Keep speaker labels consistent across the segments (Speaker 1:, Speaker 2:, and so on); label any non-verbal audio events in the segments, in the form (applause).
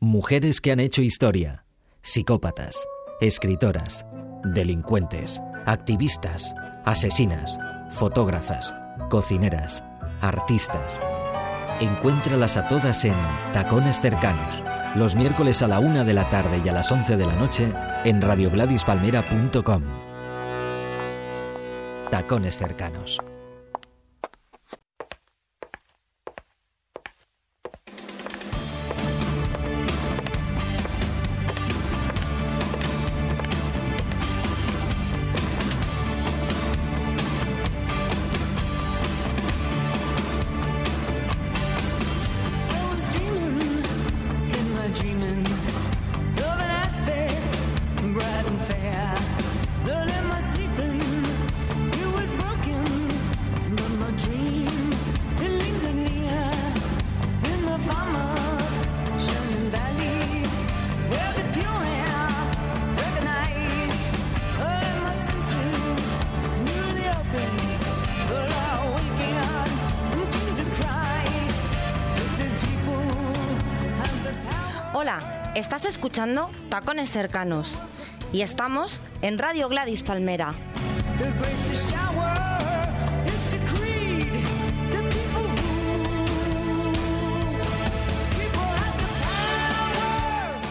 Speaker 1: Mujeres que han hecho historia, psicópatas, escritoras, delincuentes, activistas, asesinas, fotógrafas, cocineras, artistas. Encuéntralas a todas en Tacones Cercanos, los miércoles a la una de la tarde y a las 11 de la noche en radiogladispalmera.com. Tacones Cercanos.
Speaker 2: Cercanos y estamos en Radio Gladys Palmera.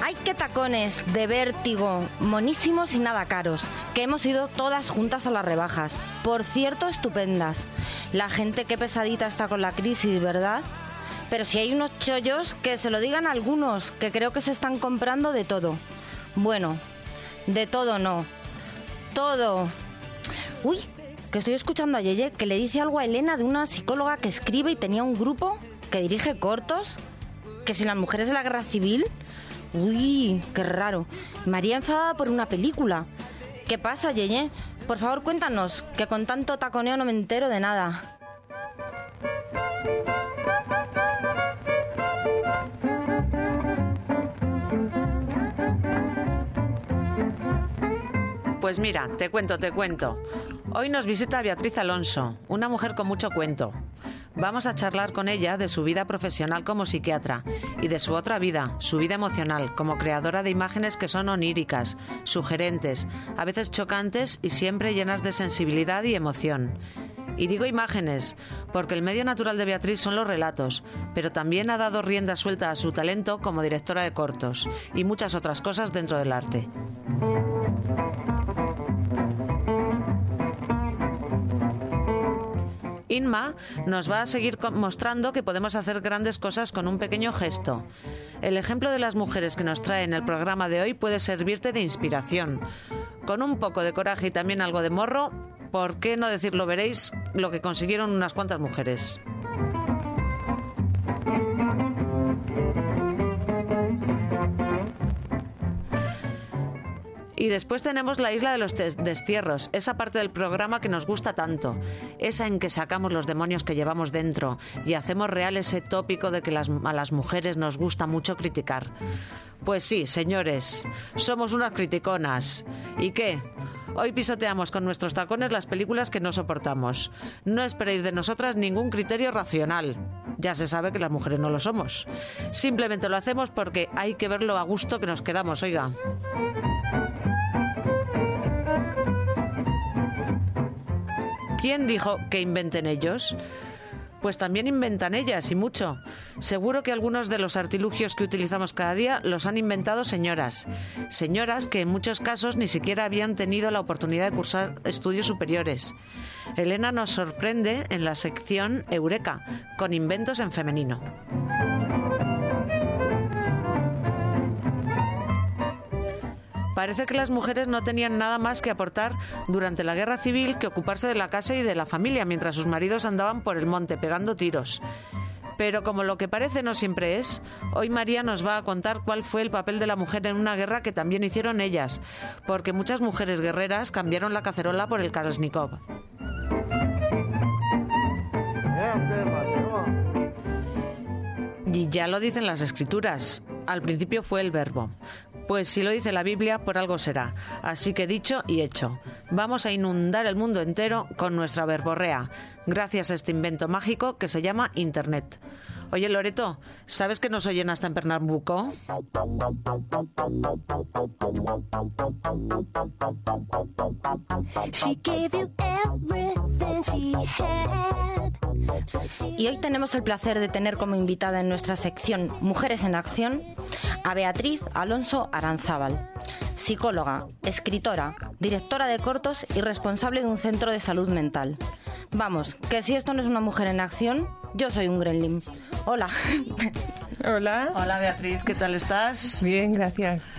Speaker 2: Hay que tacones de vértigo, monísimos y nada caros, que hemos ido todas juntas a las rebajas. Por cierto, estupendas. La gente qué pesadita está con la crisis, ¿verdad? Pero si hay unos chollos, que se lo digan algunos, que creo que se están comprando de todo. Bueno, de todo no. Todo. Uy, que estoy escuchando a Yeye que le dice algo a Elena de una psicóloga que escribe y tenía un grupo que dirige cortos. Que si las mujeres de la guerra civil. Uy, qué raro. María enfadada por una película. ¿Qué pasa, Yeye? Por favor, cuéntanos, que con tanto taconeo no me entero de nada.
Speaker 3: Pues mira, te cuento, te cuento. Hoy nos visita Beatriz Alonso, una mujer con mucho cuento. Vamos a charlar con ella de su vida profesional como psiquiatra y de su otra vida, su vida emocional, como creadora de imágenes que son oníricas, sugerentes, a veces chocantes y siempre llenas de sensibilidad y emoción. Y digo imágenes, porque el medio natural de Beatriz son los relatos, pero también ha dado rienda suelta a su talento como directora de cortos y muchas otras cosas dentro del arte. Inma nos va a seguir mostrando que podemos hacer grandes cosas con un pequeño gesto. El ejemplo de las mujeres que nos trae en el programa de hoy puede servirte de inspiración. Con un poco de coraje y también algo de morro, ¿por qué no decirlo? Veréis lo que consiguieron unas cuantas mujeres. Y después tenemos la isla de los destierros, esa parte del programa que nos gusta tanto, esa en que sacamos los demonios que llevamos dentro y hacemos real ese tópico de que a las mujeres nos gusta mucho criticar. Pues sí, señores, somos unas criticonas. ¿Y qué? Hoy pisoteamos con nuestros tacones las películas que no soportamos. No esperéis de nosotras ningún criterio racional. Ya se sabe que las mujeres no lo somos. Simplemente lo hacemos porque hay que ver lo a gusto que nos quedamos, oiga. ¿Quién dijo que inventen ellos? Pues también inventan ellas y mucho. Seguro que algunos de los artilugios que utilizamos cada día los han inventado señoras. Señoras que en muchos casos ni siquiera habían tenido la oportunidad de cursar estudios superiores. Elena nos sorprende en la sección Eureka, con inventos en femenino. Parece que las mujeres no tenían nada más que aportar durante la guerra civil que ocuparse de la casa y de la familia mientras sus maridos andaban por el monte pegando tiros. Pero como lo que parece no siempre es, hoy María nos va a contar cuál fue el papel de la mujer en una guerra que también hicieron ellas, porque muchas mujeres guerreras cambiaron la cacerola por el Kalashnikov. Y ya lo dicen las escrituras. Al principio fue el verbo. Pues si lo dice la Biblia, por algo será. Así que dicho y hecho. Vamos a inundar el mundo entero con nuestra verborrea, gracias a este invento mágico que se llama Internet. Oye, Loreto, ¿sabes que nos oyen hasta en Pernambuco?
Speaker 2: Y hoy tenemos el placer de tener como invitada en nuestra sección Mujeres en Acción a Beatriz Alonso Aranzábal, psicóloga, escritora, directora de cortos y responsable de un centro de salud mental. Vamos, que si esto no es una mujer en acción, yo soy un gremlin. Hola. (laughs)
Speaker 4: Hola.
Speaker 3: Hola Beatriz, ¿qué tal estás?
Speaker 4: Bien, gracias.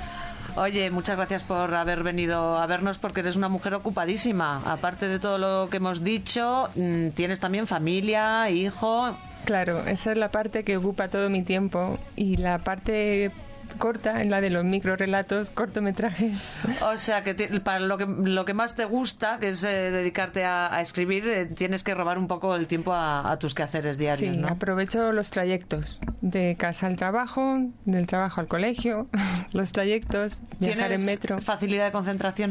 Speaker 3: Oye, muchas gracias por haber venido a vernos porque eres una mujer ocupadísima. Aparte de todo lo que hemos dicho, mm, tienes también familia, hijo.
Speaker 4: Claro, esa es la parte que ocupa todo mi tiempo y la parte corta en la de los microrelatos, cortometrajes.
Speaker 3: O sea, que para lo que, lo que más te gusta, que es eh, dedicarte a, escribir, eh, tienes que robar un poco el tiempo a, tus quehaceres diarios,
Speaker 4: sí, aprovecho los trayectos, de casa al trabajo, del trabajo al colegio, (laughs) los trayectos, viajar en metro.
Speaker 3: facilidad de concentración?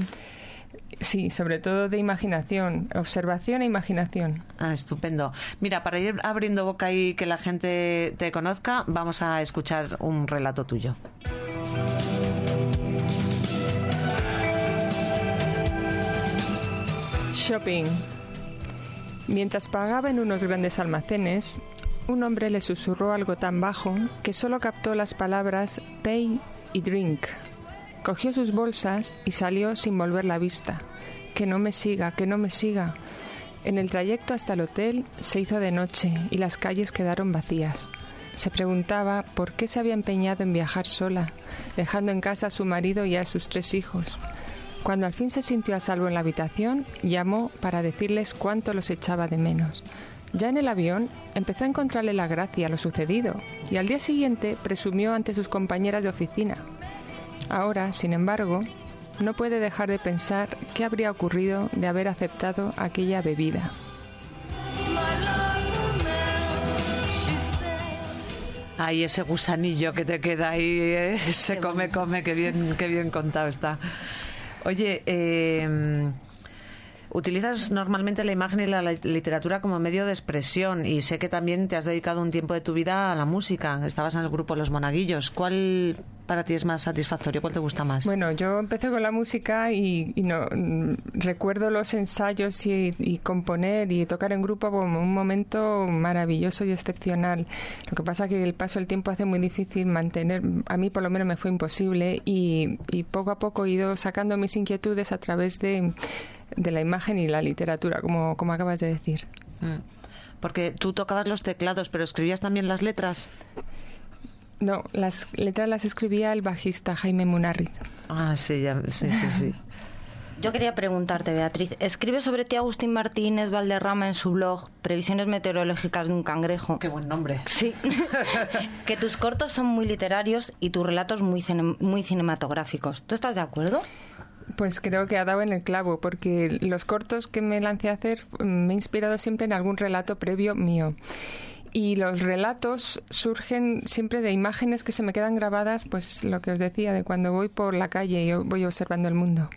Speaker 4: Sí, sobre todo de imaginación, observación e imaginación.
Speaker 3: Ah, estupendo. Mira, para ir abriendo boca y que la gente te conozca, vamos a escuchar un relato tuyo.
Speaker 4: Shopping. Mientras pagaba en unos grandes almacenes, un hombre le susurró algo tan bajo que solo captó las palabras pay y drink. Cogió sus bolsas y salió sin volver la vista. Que no me siga, que no me siga. En el trayecto hasta el hotel se hizo de noche y las calles quedaron vacías. Se preguntaba por qué se había empeñado en viajar sola, dejando en casa a su marido y a sus tres hijos. Cuando al fin se sintió a salvo en la habitación, llamó para decirles cuánto los echaba de menos. Ya en el avión empezó a encontrarle la gracia a lo sucedido y al día siguiente presumió ante sus compañeras de oficina. Ahora, sin embargo, no puede dejar de pensar qué habría ocurrido de haber aceptado aquella bebida.
Speaker 3: Ay, ese gusanillo que te queda ahí, ¿eh? se come, come, qué bien, qué bien contado está. Oye, eh, Utilizas normalmente la imagen y la literatura como medio de expresión y sé que también te has dedicado un tiempo de tu vida a la música. Estabas en el grupo Los Monaguillos. ¿Cuál para ti es más satisfactorio? ¿Cuál te gusta más?
Speaker 4: Bueno, yo empecé con la música y, no mm, recuerdo los ensayos y, componer y tocar en grupo como un momento maravilloso y excepcional. Lo que pasa es que el paso del tiempo hace muy difícil mantener, a mí por lo menos me fue imposible y, y poco a poco he ido sacando mis inquietudes a través de de la imagen y la literatura, como, como acabas de decir. Mm.
Speaker 3: Porque tú tocabas los teclados, pero escribías también las letras.
Speaker 4: No, las letras las escribía el bajista Jaime Munarriz.
Speaker 3: Ah, sí, ya, sí, sí, sí. (laughs)
Speaker 2: Yo quería preguntarte, Beatriz, escribe sobre ti Agustín Martínez Valderrama en su blog Previsiones meteorológicas de un cangrejo.
Speaker 3: Qué buen nombre.
Speaker 2: Sí. (laughs) que tus cortos son muy literarios y tus relatos muy, muy cinematográficos. ¿Tú estás de acuerdo?
Speaker 4: Pues creo que ha dado en el clavo, porque los cortos que me lancé a hacer me he inspirado siempre en algún relato previo mío. Y los relatos surgen siempre de imágenes que se me quedan grabadas, pues lo que os decía, de cuando voy por la calle y voy observando el mundo.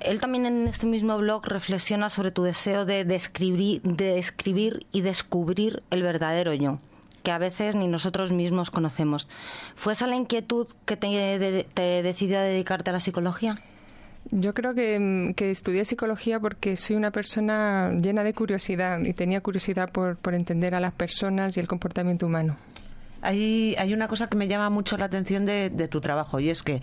Speaker 2: Él también en este mismo blog reflexiona sobre tu deseo de describir, de escribir y descubrir el verdadero yo que a veces ni nosotros mismos conocemos. ¿Fue esa la inquietud que te, te decidió a dedicarte a la psicología?
Speaker 4: Yo creo que, estudié psicología porque soy una persona llena de curiosidad y tenía curiosidad por, por entender a las personas y el comportamiento humano.
Speaker 3: Hay, hay una cosa que me llama mucho la atención de, tu trabajo y es que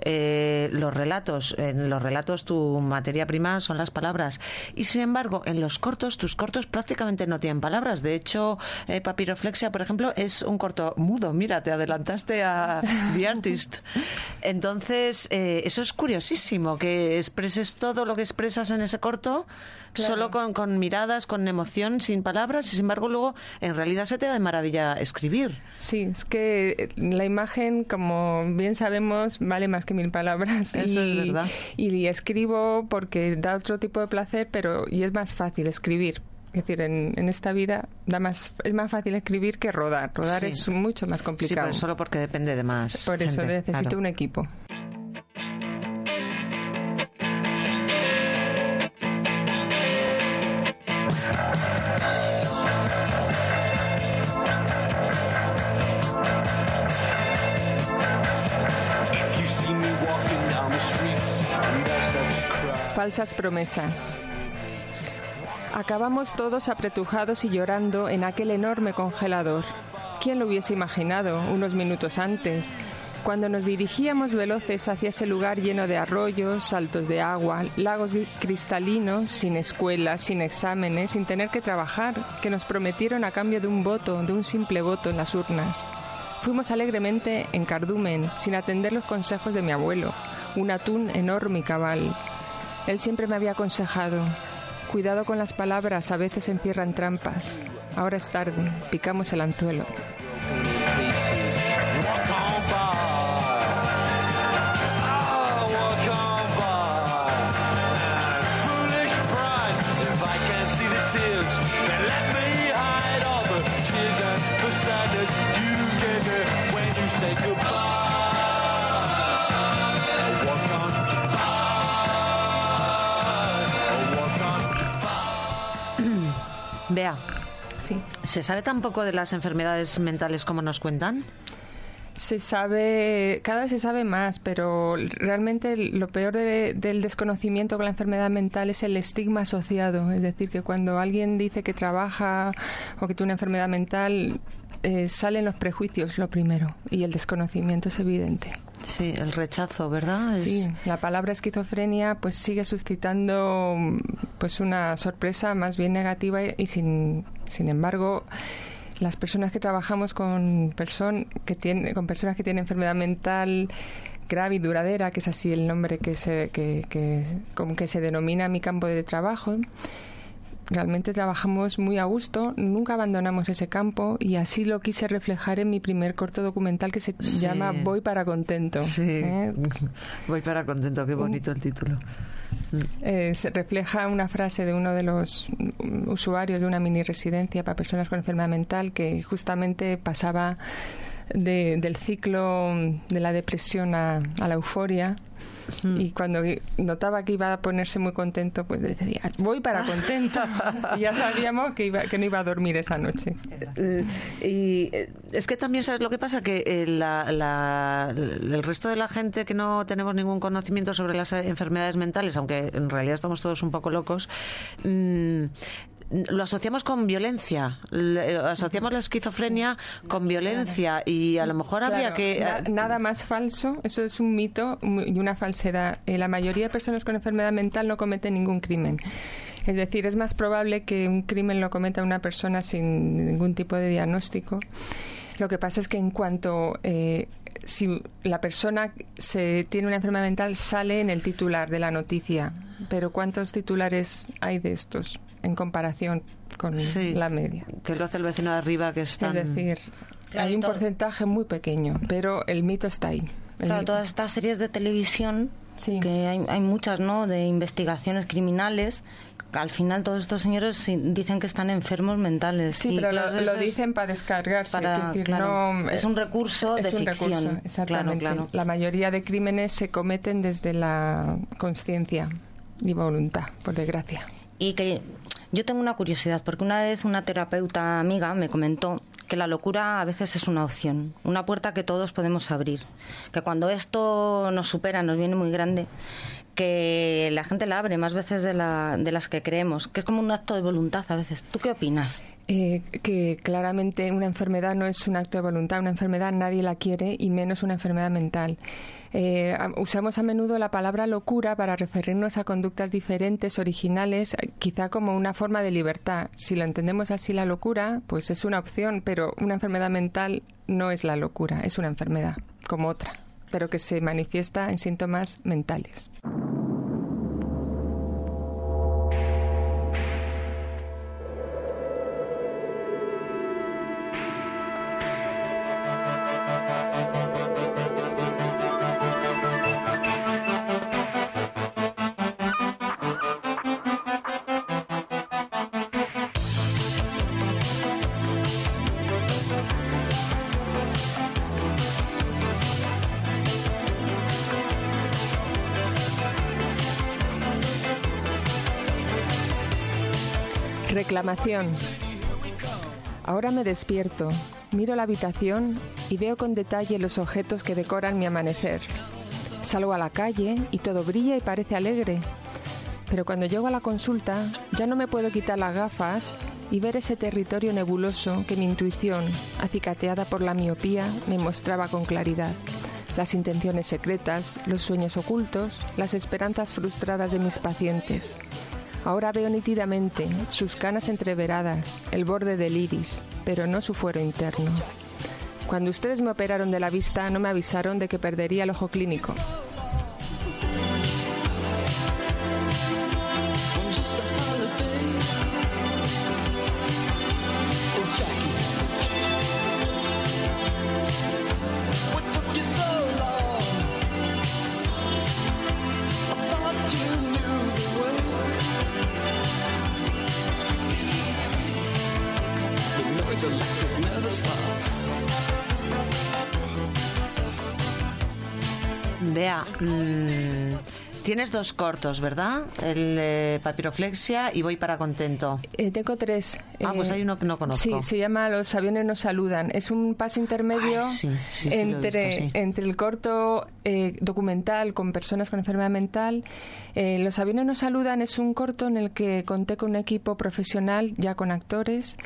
Speaker 3: eh, los relatos, en los relatos tu materia prima son las palabras y sin embargo en los cortos, tus cortos prácticamente no tienen palabras. De hecho, eh, Papiroflexia, por ejemplo, es un corto mudo. Mira, te adelantaste a The Artist. (laughs) Entonces, eh, eso es curiosísimo, que expreses todo lo que expresas en ese corto solo con, con miradas, con emoción, sin palabras y sin embargo luego en realidad se te da de maravilla escribir.
Speaker 4: Sí, es que la imagen, como bien sabemos, vale más que mil palabras. (laughs)
Speaker 3: Eso y, es verdad.
Speaker 4: Y, escribo porque da otro tipo de placer, pero y es más fácil escribir. Es decir, en, en, esta vida da más, es más fácil escribir que rodar. Rodar es mucho más complicado. Sí,
Speaker 3: pero solo porque depende de más.
Speaker 4: Por eso necesito un equipo. Falsas promesas. Acabamos todos apretujados y llorando en aquel enorme congelador. ¿Quién lo hubiese imaginado unos minutos antes? Cuando nos dirigíamos veloces hacia ese lugar lleno de arroyos, saltos de agua, lagos cristalinos, sin escuelas, sin exámenes, sin tener que trabajar, que nos prometieron a cambio de un voto, de un simple voto en las urnas. Fuimos alegremente en cardumen, sin atender los consejos de mi abuelo, un atún enorme y cabal. Él siempre me había aconsejado, cuidado con las palabras, a veces encierran trampas. Ahora es tarde, picamos el anzuelo. Sí.
Speaker 3: ¿se sabe tan poco de las enfermedades mentales como nos cuentan?
Speaker 4: Se sabe, cada vez se sabe más, pero realmente lo peor de- del desconocimiento con la enfermedad mental es el estigma asociado. Es decir, que cuando alguien dice que trabaja o que tiene una enfermedad mental, eh, salen los prejuicios lo primero y el desconocimiento es evidente.
Speaker 3: Sí, el rechazo, ¿verdad?
Speaker 4: Sí, la palabra esquizofrenia pues sigue suscitando pues una sorpresa más bien negativa y sin, sin embargo las personas que trabajamos con, person que tienen, con personas que tienen enfermedad mental grave y duradera, que es así el nombre que se, que, que, como que se denomina mi campo de trabajo, realmente trabajamos muy a gusto, nunca abandonamos ese campo y así lo quise reflejar en mi primer corto documental que se
Speaker 3: Sí.
Speaker 4: llama Voy para contento.
Speaker 3: Sí.
Speaker 4: ¿eh? (laughs)
Speaker 3: Voy para contento, qué bonito el título.
Speaker 4: Eh, se refleja una frase de uno de los usuarios de una mini residencia para personas con enfermedad mental que justamente pasaba de- del ciclo de la depresión a, a la euforia y cuando notaba que iba a ponerse muy contento pues decía voy para contento (laughs) y ya sabíamos que, iba, que no iba a dormir esa noche.
Speaker 3: Eh, y eh, es que también sabes lo que pasa que eh, la- la- el resto de la gente que no tenemos ningún conocimiento sobre las enfermedades mentales, aunque en realidad estamos todos un poco locos, mm, lo asociamos con violencia, Le- eh, asociamos la esquizofrenia con violencia y a lo mejor habría
Speaker 4: Claro,
Speaker 3: que
Speaker 4: na-
Speaker 3: eh,
Speaker 4: nada más falso, eso es un mito y una falsedad. Eh, la mayoría de personas con enfermedad mental no cometen ningún crimen. Es decir, es más probable que un crimen lo cometa una persona sin ningún tipo de diagnóstico. Lo que pasa es que en cuanto eh, si la persona se tiene una enfermedad mental sale en el titular de la noticia, pero ¿cuántos titulares hay de estos en comparación con
Speaker 3: Sí.
Speaker 4: la media?
Speaker 3: que lo hace el vecino de arriba que está
Speaker 4: Es decir,
Speaker 2: Claro,
Speaker 4: hay un
Speaker 2: todo-
Speaker 4: porcentaje muy pequeño, pero el mito está ahí.
Speaker 2: Claro,
Speaker 4: mito.
Speaker 2: todas estas series de televisión,
Speaker 4: Sí.
Speaker 2: que hay, hay muchas, ¿no? De investigaciones criminales. Al final todos estos señores dicen que están enfermos mentales.
Speaker 4: Sí,
Speaker 2: Y
Speaker 4: pero lo, dicen para descargarse.
Speaker 2: para-
Speaker 4: es decir,
Speaker 2: claro,
Speaker 4: no,
Speaker 2: es un recurso
Speaker 4: es
Speaker 2: de
Speaker 4: un
Speaker 2: ficción.
Speaker 4: recurso, exactamente.
Speaker 2: Claro, claro.
Speaker 4: La mayoría de crímenes se cometen desde la conciencia y voluntad, por desgracia.
Speaker 2: Y que yo tengo una curiosidad, porque una vez una terapeuta amiga me comentó que la locura a veces es una opción, una puerta que todos podemos abrir. Que cuando esto nos supera, nos viene muy grande, que la gente la abre más veces de, la, de las que creemos, que es como un acto de voluntad a veces. ¿Tú qué opinas?
Speaker 4: Eh, que claramente una enfermedad no es un acto de voluntad, una enfermedad nadie la quiere y menos una enfermedad mental. Eh, usamos a menudo la palabra locura para referirnos a conductas diferentes, originales, eh, quizá como una forma de libertad. Si lo entendemos así la locura, pues es una opción, pero una enfermedad mental no es la locura, es una enfermedad como otra, pero que se manifiesta en síntomas mentales. Reclamación. Ahora me despierto, miro la habitación y veo con detalle los objetos que decoran mi amanecer. Salgo a la calle y todo brilla y parece alegre. pero cuando llego a la consulta ya no me puedo quitar las gafas y ver ese territorio nebuloso que mi intuición, acicateada por la miopía, me mostraba con claridad. Las intenciones secretas, los sueños ocultos, las esperanzas frustradas de mis pacientes. Ahora veo nítidamente sus canas entreveradas, el borde del iris, pero no su fuero interno. Cuando ustedes me operaron de la vista no me avisaron de que perdería el ojo clínico.
Speaker 3: Mm, tienes dos cortos, ¿verdad? El eh, papiroflexia y voy para contento.
Speaker 4: Eh, tengo tres.
Speaker 3: Ah, pues
Speaker 4: Eh,
Speaker 3: hay uno que no conozco.
Speaker 4: Sí, se llama Los aviones nos saludan. Es un paso intermedio
Speaker 3: Ay, sí, sí, sí, lo he
Speaker 4: entre,
Speaker 3: visto,
Speaker 4: entre el corto eh, documental con personas con enfermedad mental. Eh, Los aviones nos saludan es un corto en el que conté con un equipo profesional, ya con actores,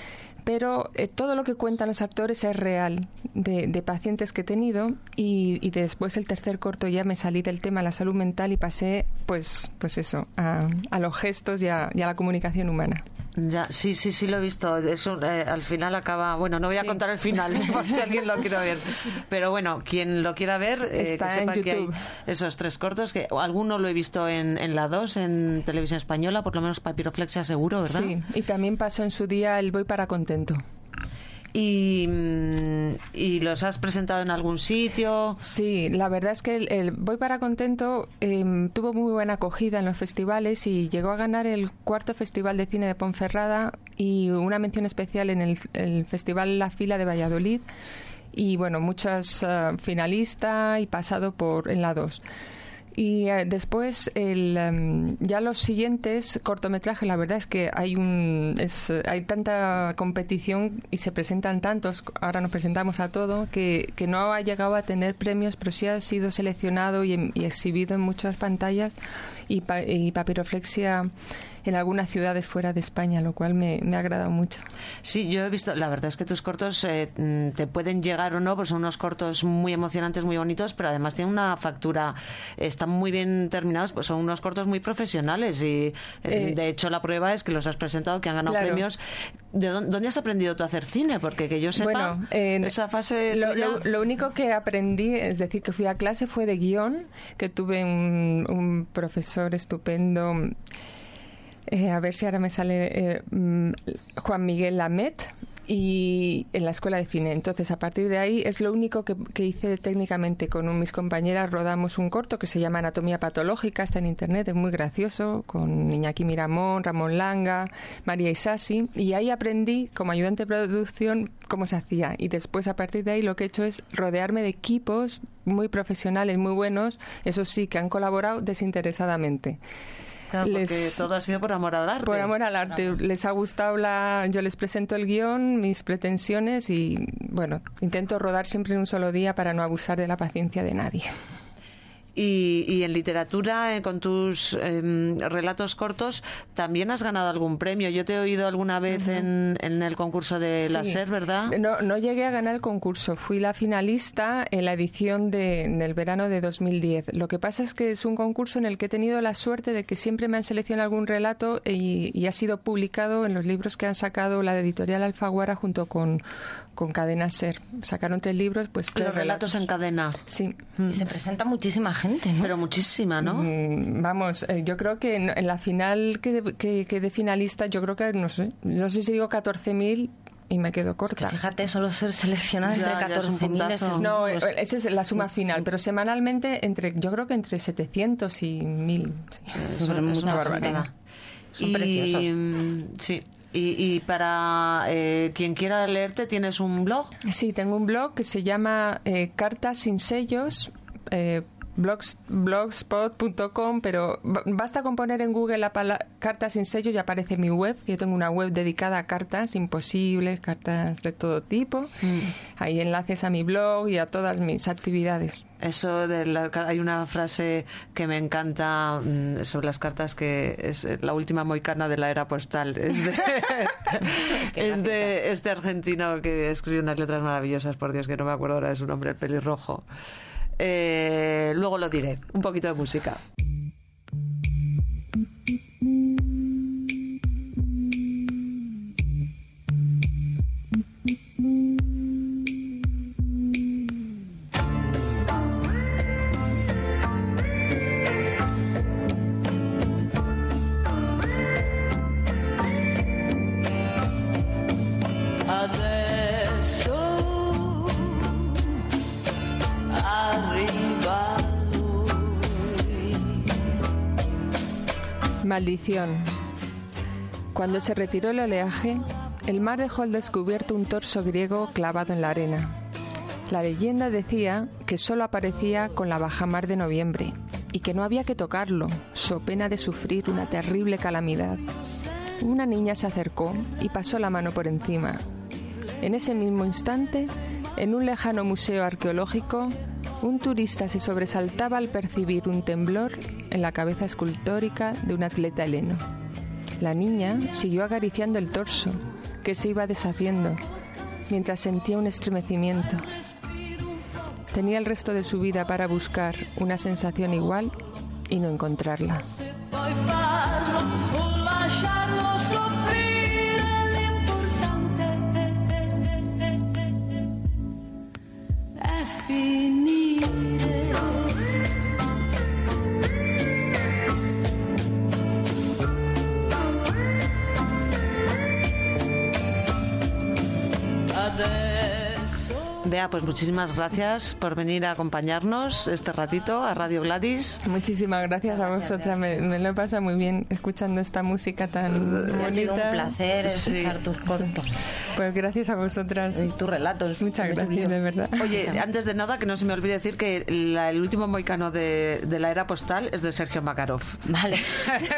Speaker 4: pero eh, todo lo que cuentan los actores es real, de, de pacientes que he tenido y, y después el tercer corto ya me salí del tema de la salud mental y pasé, pues, pues eso, a, a los gestos y a- y a la comunicación humana.
Speaker 3: Ya, sí, sí, sí lo he visto. Eso eh, al final acaba. Bueno, no voy a
Speaker 4: Sí.
Speaker 3: contar el final (laughs) por si alguien lo quiere ver. Pero bueno, quien lo quiera ver, eh,
Speaker 4: Está
Speaker 3: que
Speaker 4: en
Speaker 3: sepa que hay esos tres cortos. que Alguno lo he visto en, en la 2, en televisión española, por lo menos Papiroflexia seguro, ¿verdad?
Speaker 4: Sí, y también pasó en su día el Voy para Contento.
Speaker 3: Y, mm, y los has presentado en algún sitio.
Speaker 4: Sí, la verdad es que el, el Voy para Contento em, tuvo muy buena acogida en los festivales y llegó a ganar el cuarto Festival de Cine de Ponferrada y una mención especial en el, el Festival La Fila de Valladolid y bueno, muchas eh, finalistas y pasado por en la 2. Y eh, después, el, em, ya los siguientes cortometrajes, la verdad es que hay, un, es, hay tanta competición y se presentan tantos, ahora nos presentamos a todo, que, que no ha llegado a tener premios, pero sí ha sido seleccionado y, em- y exhibido en muchas pantallas. Y, pa- y papiroflexia en algunas ciudades fuera de España, lo cual me, me ha agradado mucho.
Speaker 3: Sí, yo he visto, la verdad es que tus cortos eh, mm, te pueden llegar o no, pues son unos cortos muy emocionantes, muy bonitos, pero además tienen una factura, están muy bien terminados, pues son unos cortos muy profesionales y eh,
Speaker 4: Eh,
Speaker 3: de hecho la prueba es que los has presentado, que han ganado
Speaker 4: claro.
Speaker 3: premios. ¿De dónde, dónde has aprendido tú a hacer cine? Porque que yo sepa,
Speaker 4: Bueno, en-
Speaker 3: esa fase
Speaker 4: lo, lo- lo único que aprendí, es decir, que fui a clase fue de guion, que tuve un, un profesor estupendo, eh, a ver si ahora me sale eh, mm, Juan Miguel Lamet. Y en la escuela de cine. Entonces, a partir de ahí es lo único que, que hice técnicamente con un- mis compañeras. Rodamos un corto que se llama Anatomía Patológica, está en internet, es muy gracioso, con Iñaki Miramón, Ramón Langa, María Isasi. Y ahí aprendí, como ayudante de producción, cómo se hacía. Y después, a partir de ahí, lo que he hecho es rodearme de equipos muy profesionales, muy buenos, eso sí, que han colaborado desinteresadamente.
Speaker 3: Claro, porque
Speaker 4: les-
Speaker 3: todo ha sido por amor al arte.
Speaker 4: Por amor al arte. Les ha gustado la... Yo les presento el guion, mis pretensiones y, bueno, intento rodar siempre en un solo día para no abusar de la paciencia de nadie.
Speaker 3: Y, y en literatura, eh, con tus em, relatos cortos, también has ganado algún premio. Yo te he oído alguna vez en, en el concurso de la
Speaker 4: Sí.
Speaker 3: SER, ¿verdad?
Speaker 4: No, no llegué a ganar el concurso. Fui la finalista en la edición de, del verano de 2010. Lo que pasa es que es un concurso en el que he tenido la suerte de que siempre me han seleccionado algún relato y, y ha sido publicado en los libros que han sacado la editorial Alfaguara junto con, con Cadena Ser. Sacaron tres libros, pues tres
Speaker 3: Los relatos en cadena.
Speaker 4: Sí.
Speaker 2: Y se presenta muchísima gente, ¿no?
Speaker 3: Pero muchísima, ¿no?
Speaker 4: Mm, Vamos, eh, yo creo que en, en la final que, que, que de finalista, yo creo que, no sé, no sé si digo 14.000 y me quedo corta.
Speaker 2: Fíjate, solo ser seleccionada entre
Speaker 3: ya es un
Speaker 2: 14.000
Speaker 3: puntazo.
Speaker 2: es
Speaker 4: No,
Speaker 2: pues,
Speaker 4: eh, esa es la suma final, pero semanalmente entre, yo creo que entre 700 y 1000. sí.
Speaker 3: Es
Speaker 2: mucha
Speaker 3: una
Speaker 2: barbaridad. Son
Speaker 3: y,
Speaker 2: preciosos.
Speaker 3: mm, Sí. Y, y para eh, quien quiera leerte, ¿tienes un blog?
Speaker 4: Sí, tengo un blog que se llama eh, Cartas sin sellos. eh, blogspot.com, pero basta con poner en Google la palabra cartas sin sello y aparece mi web. Yo tengo una web dedicada a cartas imposibles, cartas de todo tipo. Mm. Hay enlaces a mi blog y a todas mis actividades.
Speaker 3: Eso de la, hay una frase que me encanta mm, sobre las cartas que es la última moicana de la era postal. Es de, (laughs) (laughs) es de este argentino que escribió unas letras maravillosas, por Dios que no me acuerdo ahora de su nombre, el pelirrojo. Eh, luego lo diré. Un poquito de música.
Speaker 4: Maldición. Cuando se retiró el oleaje, el mar dejó al descubierto un torso griego clavado en la arena. La leyenda decía que solo aparecía con la bajamar de noviembre y que no había que tocarlo, so pena de sufrir una terrible calamidad. Una niña se acercó y pasó la mano por encima. En ese mismo instante, en un lejano museo arqueológico, un turista se sobresaltaba al percibir un temblor en la cabeza escultórica de un atleta heleno. La niña siguió acariciando el torso, que se iba deshaciendo, mientras sentía un estremecimiento. Tenía el resto de su vida para buscar una sensación igual y no encontrarla. definido.
Speaker 3: Vea, pues muchísimas gracias por venir a acompañarnos este ratito a Radio Gladys.
Speaker 4: Muchísimas gracias a vosotras. Me, lo he pasado muy bien escuchando esta música tan bonita.
Speaker 2: Ha sido un placer escuchar tus cortos.
Speaker 4: Pues gracias a vosotras.
Speaker 2: Y tus relatos.
Speaker 4: Muchas gracias, de verdad.
Speaker 3: Oye, antes de nada, que no se me olvide decir que el último moicano de, la era postal es de Sergio Makarov.
Speaker 2: Vale.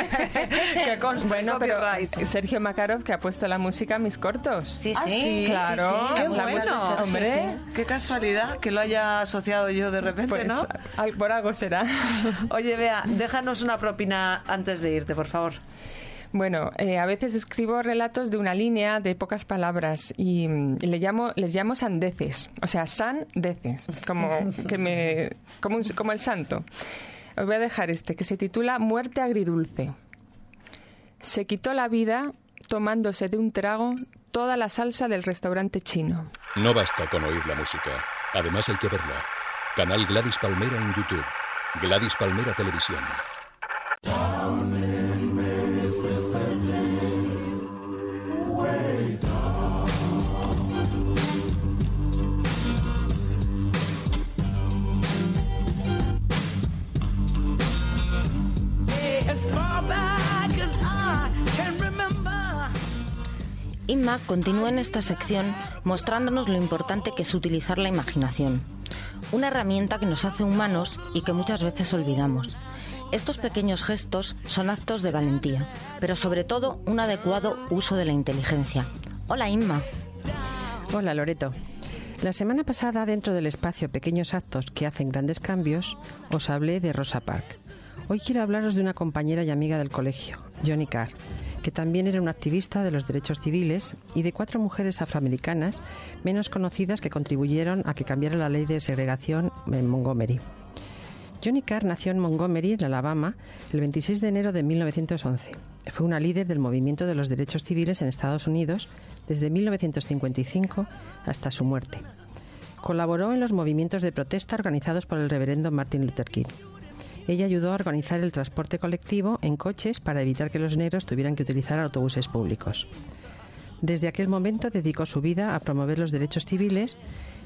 Speaker 2: (laughs)
Speaker 3: que consta bueno, pero
Speaker 4: Sergio Makarov que ha puesto la música a mis cortos.
Speaker 2: Sí,
Speaker 3: ah,
Speaker 2: sí,
Speaker 3: claro. Qué bueno. Hombre. Qué casualidad que lo haya asociado yo de repente,
Speaker 4: pues,
Speaker 3: ¿no?
Speaker 4: Por algo será. (laughs)
Speaker 3: Oye, vea, déjanos una propina antes de irte, por favor.
Speaker 4: Bueno, eh, a veces escribo relatos de una línea de pocas palabras y, le llamo, les llamo sandeces, o sea, sandeces, como, que me, como, como el santo. Os voy a dejar este, que se titula Muerte agridulce. Se quitó la vida tomándose de un trago toda la salsa del restaurante chino.
Speaker 5: No basta con oír la música, además hay que verla. Canal Gladys Palmera en YouTube. Gladys Palmera Televisión.
Speaker 2: Inma continúa en esta sección mostrándonos lo importante que es utilizar la imaginación, una herramienta que nos hace humanos y que muchas veces olvidamos. Estos pequeños gestos son actos de valentía, pero sobre todo un adecuado uso de la inteligencia. Hola Inma.
Speaker 6: Hola Loreto. La semana pasada, dentro del espacio Pequeños Actos que hacen grandes cambios, os hablé de Rosa Parks. Hoy quiero hablaros de una compañera y amiga del colegio, Johnny Carr, que también era una activista de los derechos civiles, y de cuatro mujeres afroamericanas menos conocidas que contribuyeron a que cambiara la ley de segregación en Montgomery. Johnny Carr nació en Montgomery, en Alabama, el 26 de enero de 1911. Fue una líder del movimiento de los derechos civiles en Estados Unidos desde 1955 hasta su muerte. Colaboró en los movimientos de protesta organizados por el reverendo Martin Luther King. Ella ayudó a organizar el transporte colectivo en coches para evitar que los negros tuvieran que utilizar autobuses públicos. Desde aquel momento dedicó su vida a promover los derechos civiles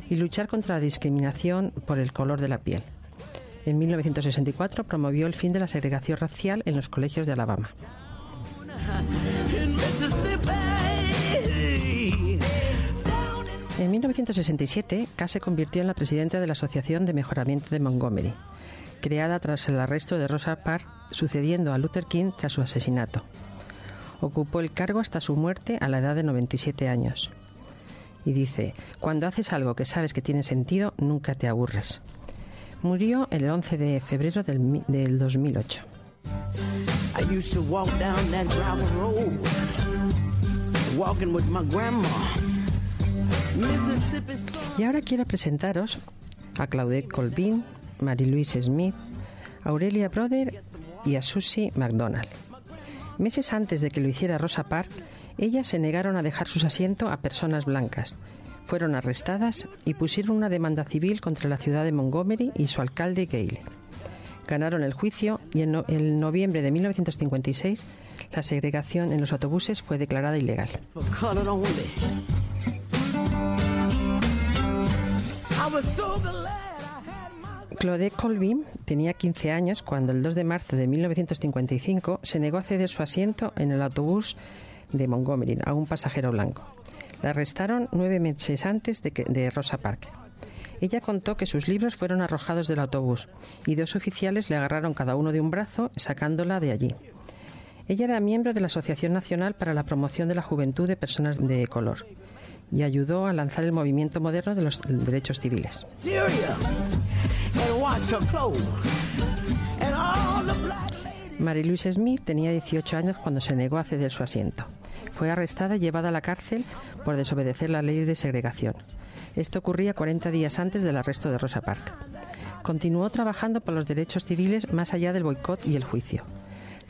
Speaker 6: y luchar contra la discriminación por el color de la piel. En 1964 promovió el fin de la segregación racial en los colegios de Alabama. En 1967, Cass se convirtió en la presidenta de la Asociación de Mejoramiento de Montgomery, creada tras el arresto de Rosa Parks, sucediendo a Luther King tras su asesinato. Ocupó el cargo hasta su muerte a la edad de 97 años. Y dice, cuando haces algo que sabes que tiene sentido, nunca te aburres. Murió el 11 de febrero del, del 2008. I used to walk down that gravel road, walking with my grandma. Y ahora quiero presentaros a Claudette Colvin, Marie-Louise Smith, Aurelia Brother y a Susie McDonald. Meses antes de que lo hiciera Rosa Park, ellas se negaron a dejar sus asientos a personas blancas. Fueron arrestadas y pusieron una demanda civil contra la ciudad de Montgomery y su alcalde Gale. Ganaron el juicio y en, en noviembre de 1956 la segregación en los autobuses fue declarada ilegal. Claude Colvin tenía 15 años cuando el 2 de marzo de 1955 se negó a ceder su asiento en el autobús de Montgomery a un pasajero blanco. La arrestaron nueve meses antes de, Rosa Parks. Ella contó que sus libros fueron arrojados del autobús y dos oficiales le agarraron cada uno de un brazo sacándola de allí. Ella era miembro de la Asociación Nacional para la Promoción de la Juventud de Personas de Color y ayudó a lanzar el movimiento moderno de los derechos civiles. Marie-Louise Smith tenía 18 años cuando se negó a ceder su asiento. Fue arrestada y llevada a la cárcel por desobedecer la ley de segregación. Esto ocurría 40 días antes del arresto de Rosa Parks. Continuó trabajando por los derechos civiles más allá del boicot y el juicio.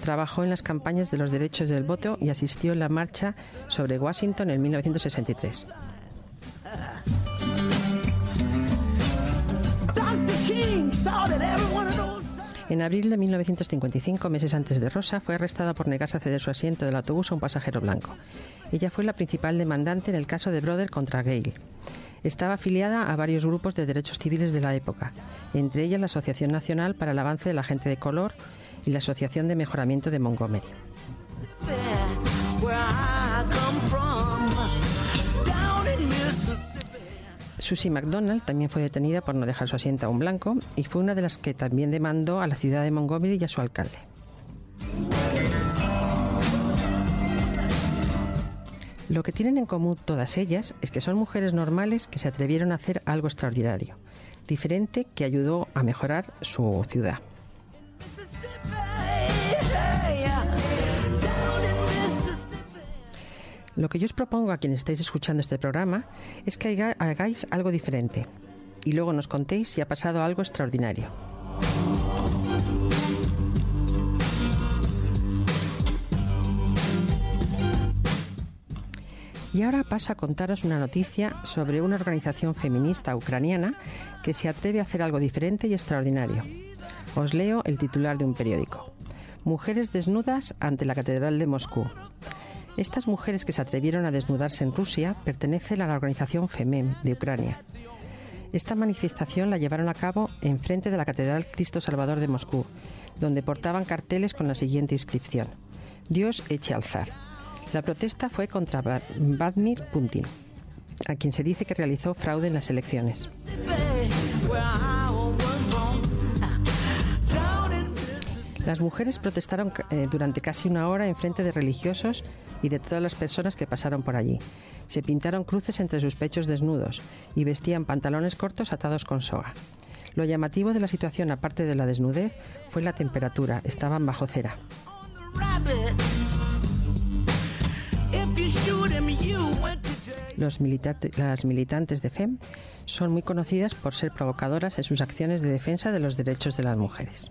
Speaker 6: Trabajó en las campañas de los derechos del voto y asistió en la marcha sobre Washington en 1963. En abril de 1955, meses antes de Rosa, fue arrestada por negarse a ceder su asiento del autobús a un pasajero blanco. Ella fue la principal demandante en el caso de Brother contra Gale. Estaba afiliada a varios grupos de derechos civiles de la época, entre ellas la Asociación Nacional para el Avance de la Gente de Color y la Asociación de Mejoramiento de Montgomery. Susie McDonald también fue detenida por no dejar su asiento a un blanco y fue una de las que también demandó a la ciudad de Montgomery y a su alcalde. Lo que tienen en común todas ellas es que son mujeres normales que se atrevieron a hacer algo extraordinario, diferente que ayudó a mejorar su ciudad. Lo que yo os propongo a quienes estáis escuchando este programa es que hagáis algo diferente y luego nos contéis si ha pasado algo extraordinario. Y ahora paso a contaros una noticia sobre una organización feminista ucraniana que se atreve a hacer algo diferente y extraordinario. Os leo el titular de un periódico. Mujeres desnudas ante la Catedral de Moscú. Estas mujeres que se atrevieron a desnudarse en Rusia pertenecen a la organización FEMEM de Ucrania. Esta manifestación la llevaron a cabo en frente de la Catedral Cristo Salvador de Moscú, donde portaban carteles con la siguiente inscripción: Dios eche al zar. La protesta fue contra Vladimir Putin, a quien se dice que realizó fraude en las elecciones. Las mujeres protestaron eh, durante casi una hora en frente de religiosos y de todas las personas que pasaron por allí. Se pintaron cruces entre sus pechos desnudos y vestían pantalones cortos atados con soga. Lo llamativo de la situación, aparte de la desnudez, fue la temperatura. Estaban bajo cera. Los las militantes de FEM son muy conocidas por ser provocadoras en sus acciones de defensa de los derechos de las mujeres.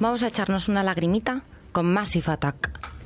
Speaker 2: vamos a echarnos una lagrimita con Massive Attack.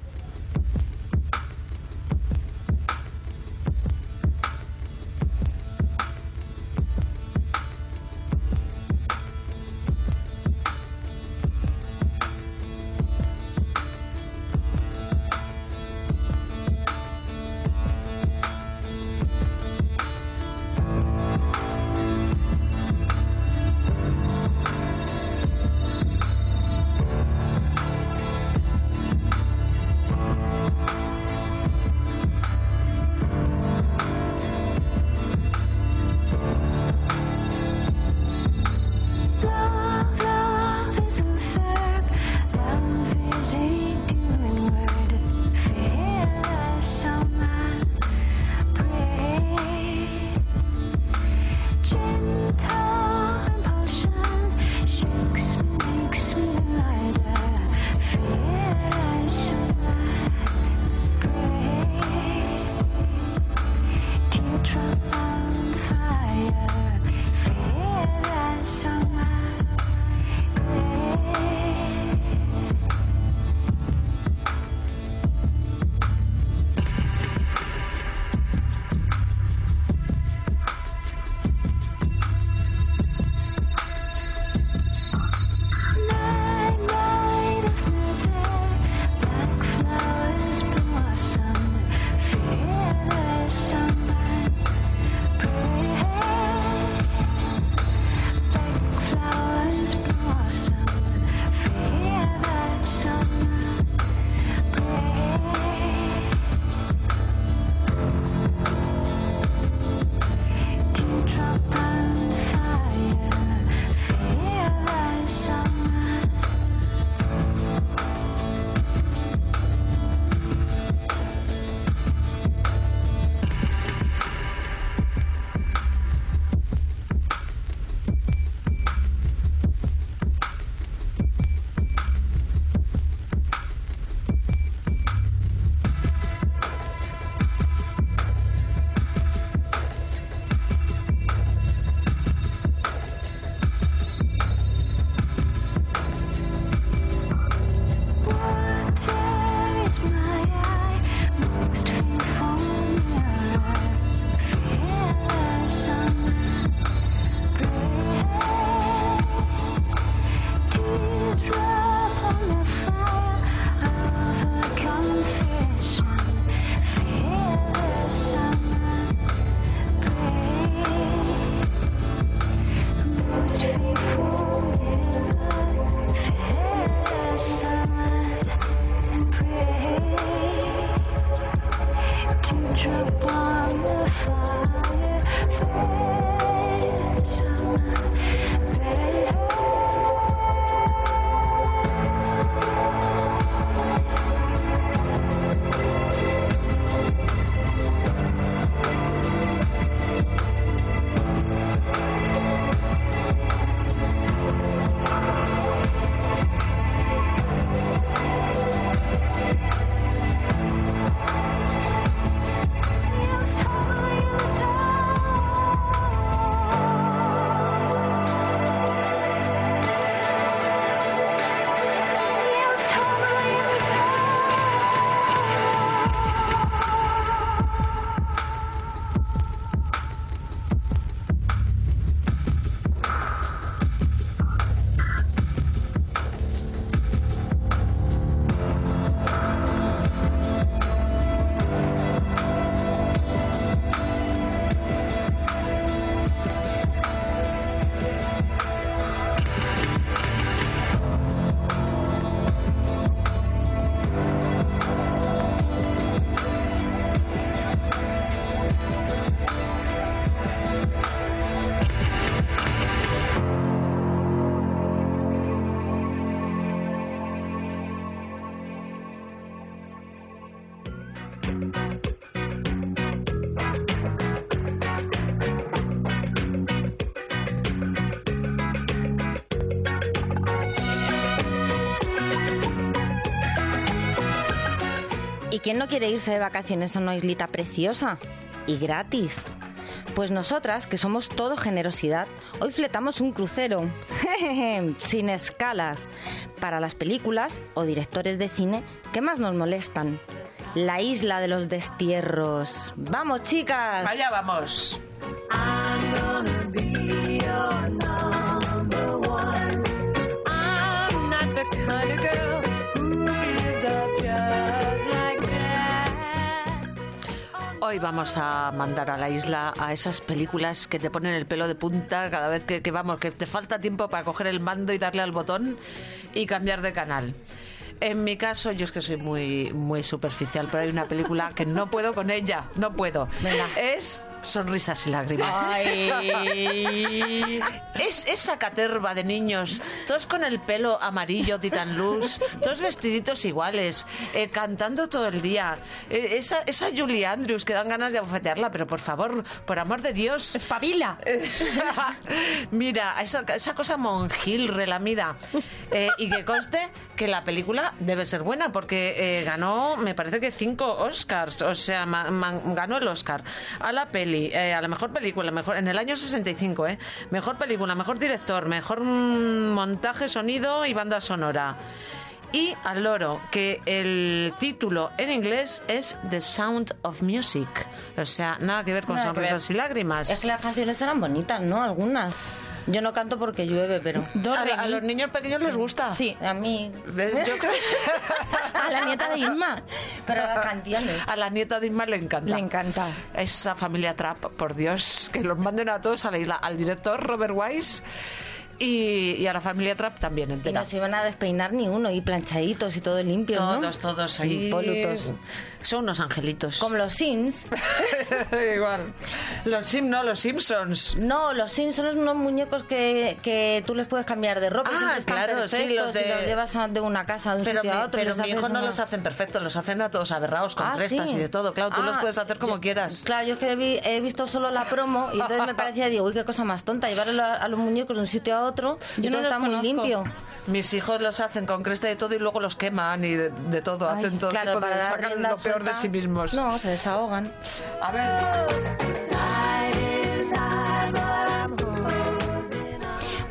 Speaker 2: Quién no quiere irse de vacaciones a una islita preciosa? Y gratis. Pues nosotras, que somos todo generosidad, hoy fletamos un crucero, (laughs) sin escalas, para las películas o directores de cine que más nos molestan. La isla de los destierros. ¡Vamos, chicas!
Speaker 3: ¡Vaya, vamos! Hoy vamos a mandar a la isla a esas películas que te ponen el pelo de punta cada vez que, vamos, que te falta tiempo para coger el mando y darle al botón y cambiar de canal. En mi caso, yo es que soy muy, muy superficial, pero hay una película que no puedo con ella, no puedo. Es Sonrisas y lágrimas. Es esa caterva de niños, todos con el pelo amarillo, titan luz, todos vestiditos iguales, eh, cantando todo el día. Eh, esa, esa Julie Andrews que dan ganas de abofetearla, pero por favor, por amor de Dios.
Speaker 7: ¡Espabila! (laughs)
Speaker 3: Mira, esa, esa cosa monjil, relamida. Eh, y que conste que la película debe ser buena porque eh, ganó, me parece que cinco Oscars, o sea, man- ganó el Oscar a la peli, eh, a la mejor película, mejor en el año 65, ¿eh? Mejor película, mejor director, mejor montaje, sonido y banda sonora. Y al loro, que el título en inglés es The Sound of Music. O sea, nada que ver con
Speaker 2: Nada
Speaker 3: sonrisas y lágrimas.
Speaker 2: Es que las canciones eran bonitas, ¿no? Algunas. Yo no canto porque llueve, pero...
Speaker 3: a, a los niños pequeños les gusta.
Speaker 2: Sí, a mí...
Speaker 3: ¿Ves? Yo creo (laughs)
Speaker 7: A la nieta de Isma.
Speaker 2: Pero las canciones...
Speaker 3: a la nieta de Isma le encanta.
Speaker 7: Le encanta.
Speaker 3: Esa familia Trap, por Dios, que los manden a todos a la isla. Al director Robert Wise y, y a la familia Trap también
Speaker 2: Y
Speaker 3: entera.
Speaker 2: no se iban a despeinar ni uno, y planchaditos y todo limpio, ¿no?
Speaker 3: Todos, todos ahí.
Speaker 2: Impolutos.
Speaker 3: Son unos angelitos.
Speaker 2: Como los Sims. (laughs)
Speaker 3: Igual. Los Sim, no, los Simpsons.
Speaker 2: No, los Sims son unos muñecos que, que tú les puedes cambiar de ropa. y
Speaker 3: Ah,
Speaker 2: están
Speaker 3: claro, sí, los de-
Speaker 2: y los llevas de una casa, de un
Speaker 3: Pero,
Speaker 2: sitio
Speaker 3: mi,
Speaker 2: a otro. y
Speaker 3: pero
Speaker 2: les
Speaker 3: mi
Speaker 2: haces
Speaker 3: hijo no
Speaker 2: una-
Speaker 3: los hacen perfectos, los hacen a todos aberrados, con
Speaker 2: Ah,
Speaker 3: crestas
Speaker 2: ¿sí?
Speaker 3: y de todo. Claro, tú los
Speaker 2: Ah,
Speaker 3: puedes hacer como
Speaker 2: yo-
Speaker 3: quieras.
Speaker 2: Claro, yo es que he visto solo la promo y entonces me parecía, digo, uy, qué cosa más tonta, llevarlo a, a los muñecos de un sitio a otro y
Speaker 7: Yo no
Speaker 2: todo
Speaker 7: los
Speaker 2: está muy
Speaker 7: conozco.
Speaker 2: limpio.
Speaker 3: Mis hijos los hacen con cresta y todo y luego los queman y de, de todo.
Speaker 2: Ay,
Speaker 3: hacen todo
Speaker 2: claro,
Speaker 3: tipo de- sacan lo peor de sí mismos.
Speaker 2: No, se desahogan.
Speaker 3: A ver.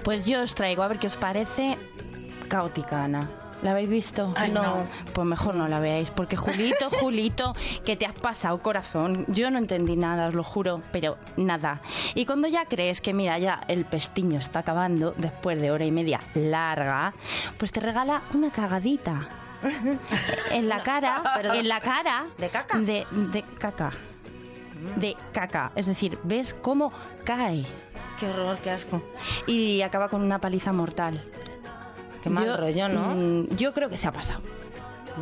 Speaker 7: Pues yo os traigo, a ver qué os parece, Caótica Ana. ¿La habéis visto?
Speaker 2: Ay, no.
Speaker 7: Pues mejor no la veáis, porque Julito, (laughs) Julito, que te has pasado corazón. Yo no entendí nada, os lo juro, pero nada. Y cuando ya crees que, mira, ya el pestiño está acabando, después de hora y media larga, pues te regala una cagadita. (laughs) En la cara, en la cara.
Speaker 2: ¿De caca?
Speaker 7: De, de caca. De caca. Es decir, ves cómo cae.
Speaker 2: Qué horror, qué asco.
Speaker 7: Y acaba con una paliza mortal.
Speaker 2: Qué mal rollo, ¿no?
Speaker 7: mm, Yo creo que se ha pasado.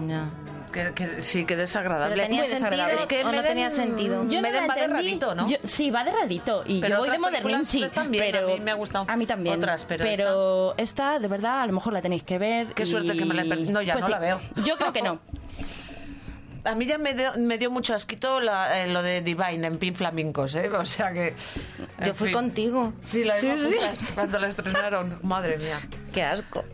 Speaker 2: Ya.
Speaker 3: Que, que- sí, que desagradable.
Speaker 2: Pero tenía
Speaker 3: Muy desagradable.
Speaker 2: sentido
Speaker 3: Es que
Speaker 2: o no tenía sentido.
Speaker 3: Yo me
Speaker 7: no
Speaker 3: va de rarito, ¿no?
Speaker 7: Yo- sí, va de rarito. Y
Speaker 3: Pero
Speaker 7: yo voy de moderninchi. pero
Speaker 3: a mí me ha gustado.
Speaker 7: A mí también.
Speaker 3: Otras, pero
Speaker 7: esta... de verdad, a lo mejor la tenéis que ver.
Speaker 3: Qué
Speaker 7: y-
Speaker 3: suerte que me la he perdido. No, ya no
Speaker 7: sí.
Speaker 3: la veo.
Speaker 7: Yo creo que no.
Speaker 3: A mí ya me dio, me dio mucho asquito la- eh, lo de Divine en Pin Flamencos, ¿eh? O sea que...
Speaker 2: Yo fui
Speaker 3: fin.
Speaker 2: contigo.
Speaker 3: Sí, la vimos juntas cuando la estrenaron. Madre mía.
Speaker 2: Qué asco.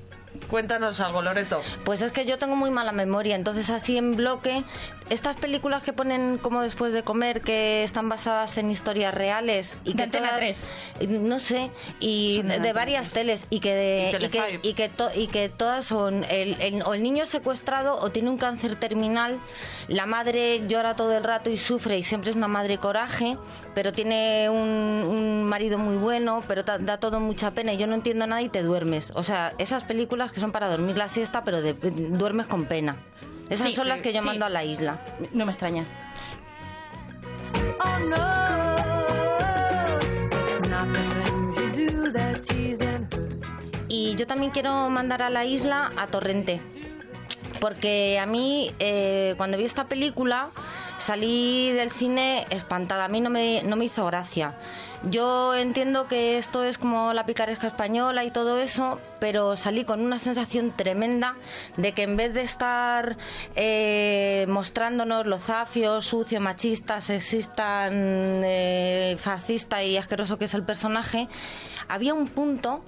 Speaker 3: Cuéntanos algo, Loreto.
Speaker 2: Pues es que yo tengo muy mala memoria, entonces así en bloque, estas películas que ponen como después de comer, que están basadas en historias reales y
Speaker 7: De
Speaker 2: que
Speaker 7: Antena
Speaker 2: todas-
Speaker 7: 3.
Speaker 2: no sé, y
Speaker 3: Son de
Speaker 2: varias
Speaker 3: 3.
Speaker 2: teles y que de-
Speaker 3: Y
Speaker 2: y, que, y que to- y que todas son el, el- o el niño es secuestrado o tiene un cáncer terminal, la madre llora todo el rato y sufre y siempre es una madre coraje, pero tiene un, un marido muy bueno, pero da, da todo mucha pena y yo no entiendo nada y te duermes. O sea, esas películas que son para dormir la siesta, pero de- duermes con pena. Esas
Speaker 7: Sí,
Speaker 2: son las que yo
Speaker 7: sí.
Speaker 2: mando a la isla.
Speaker 7: No me extraña.
Speaker 2: Y yo también quiero mandar a la isla a Torrente. Porque a mí, eh, cuando vi esta película, salí del cine espantada. A mí no me, no me hizo gracia. Yo entiendo que esto es como la picaresca española y todo eso, pero salí con una sensación tremenda de que en vez de estar eh, mostrándonos lo zafio, sucio, machista, sexista, mm, eh, fascista y asqueroso que es el personaje, había un punto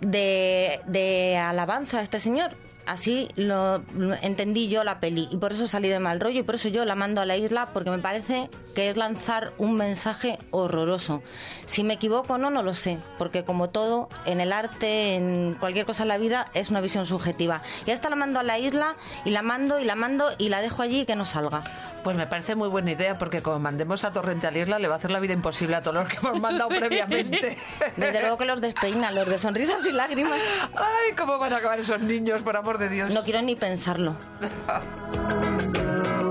Speaker 2: de, de alabanza a este señor. Así lo, entendí yo la peli y por eso salí de mal rollo y por eso yo la mando a la isla porque me parece que es lanzar un mensaje horroroso. Si me equivoco o no, no lo sé, porque como todo, en el arte, en cualquier cosa en la vida, es una visión subjetiva. Y a esta la mando a la isla y la mando y la mando y la dejo allí y que no salga.
Speaker 3: Pues me parece muy buena idea porque como mandemos a Torrente a la isla le va a hacer la vida imposible a todos los que hemos mandado (laughs) previamente.
Speaker 2: Desde luego que los despeinan, los de sonrisas y lágrimas.
Speaker 3: Ay, ¿cómo van a acabar esos niños, por amor de Dios?
Speaker 2: No quiero ni pensarlo. (laughs)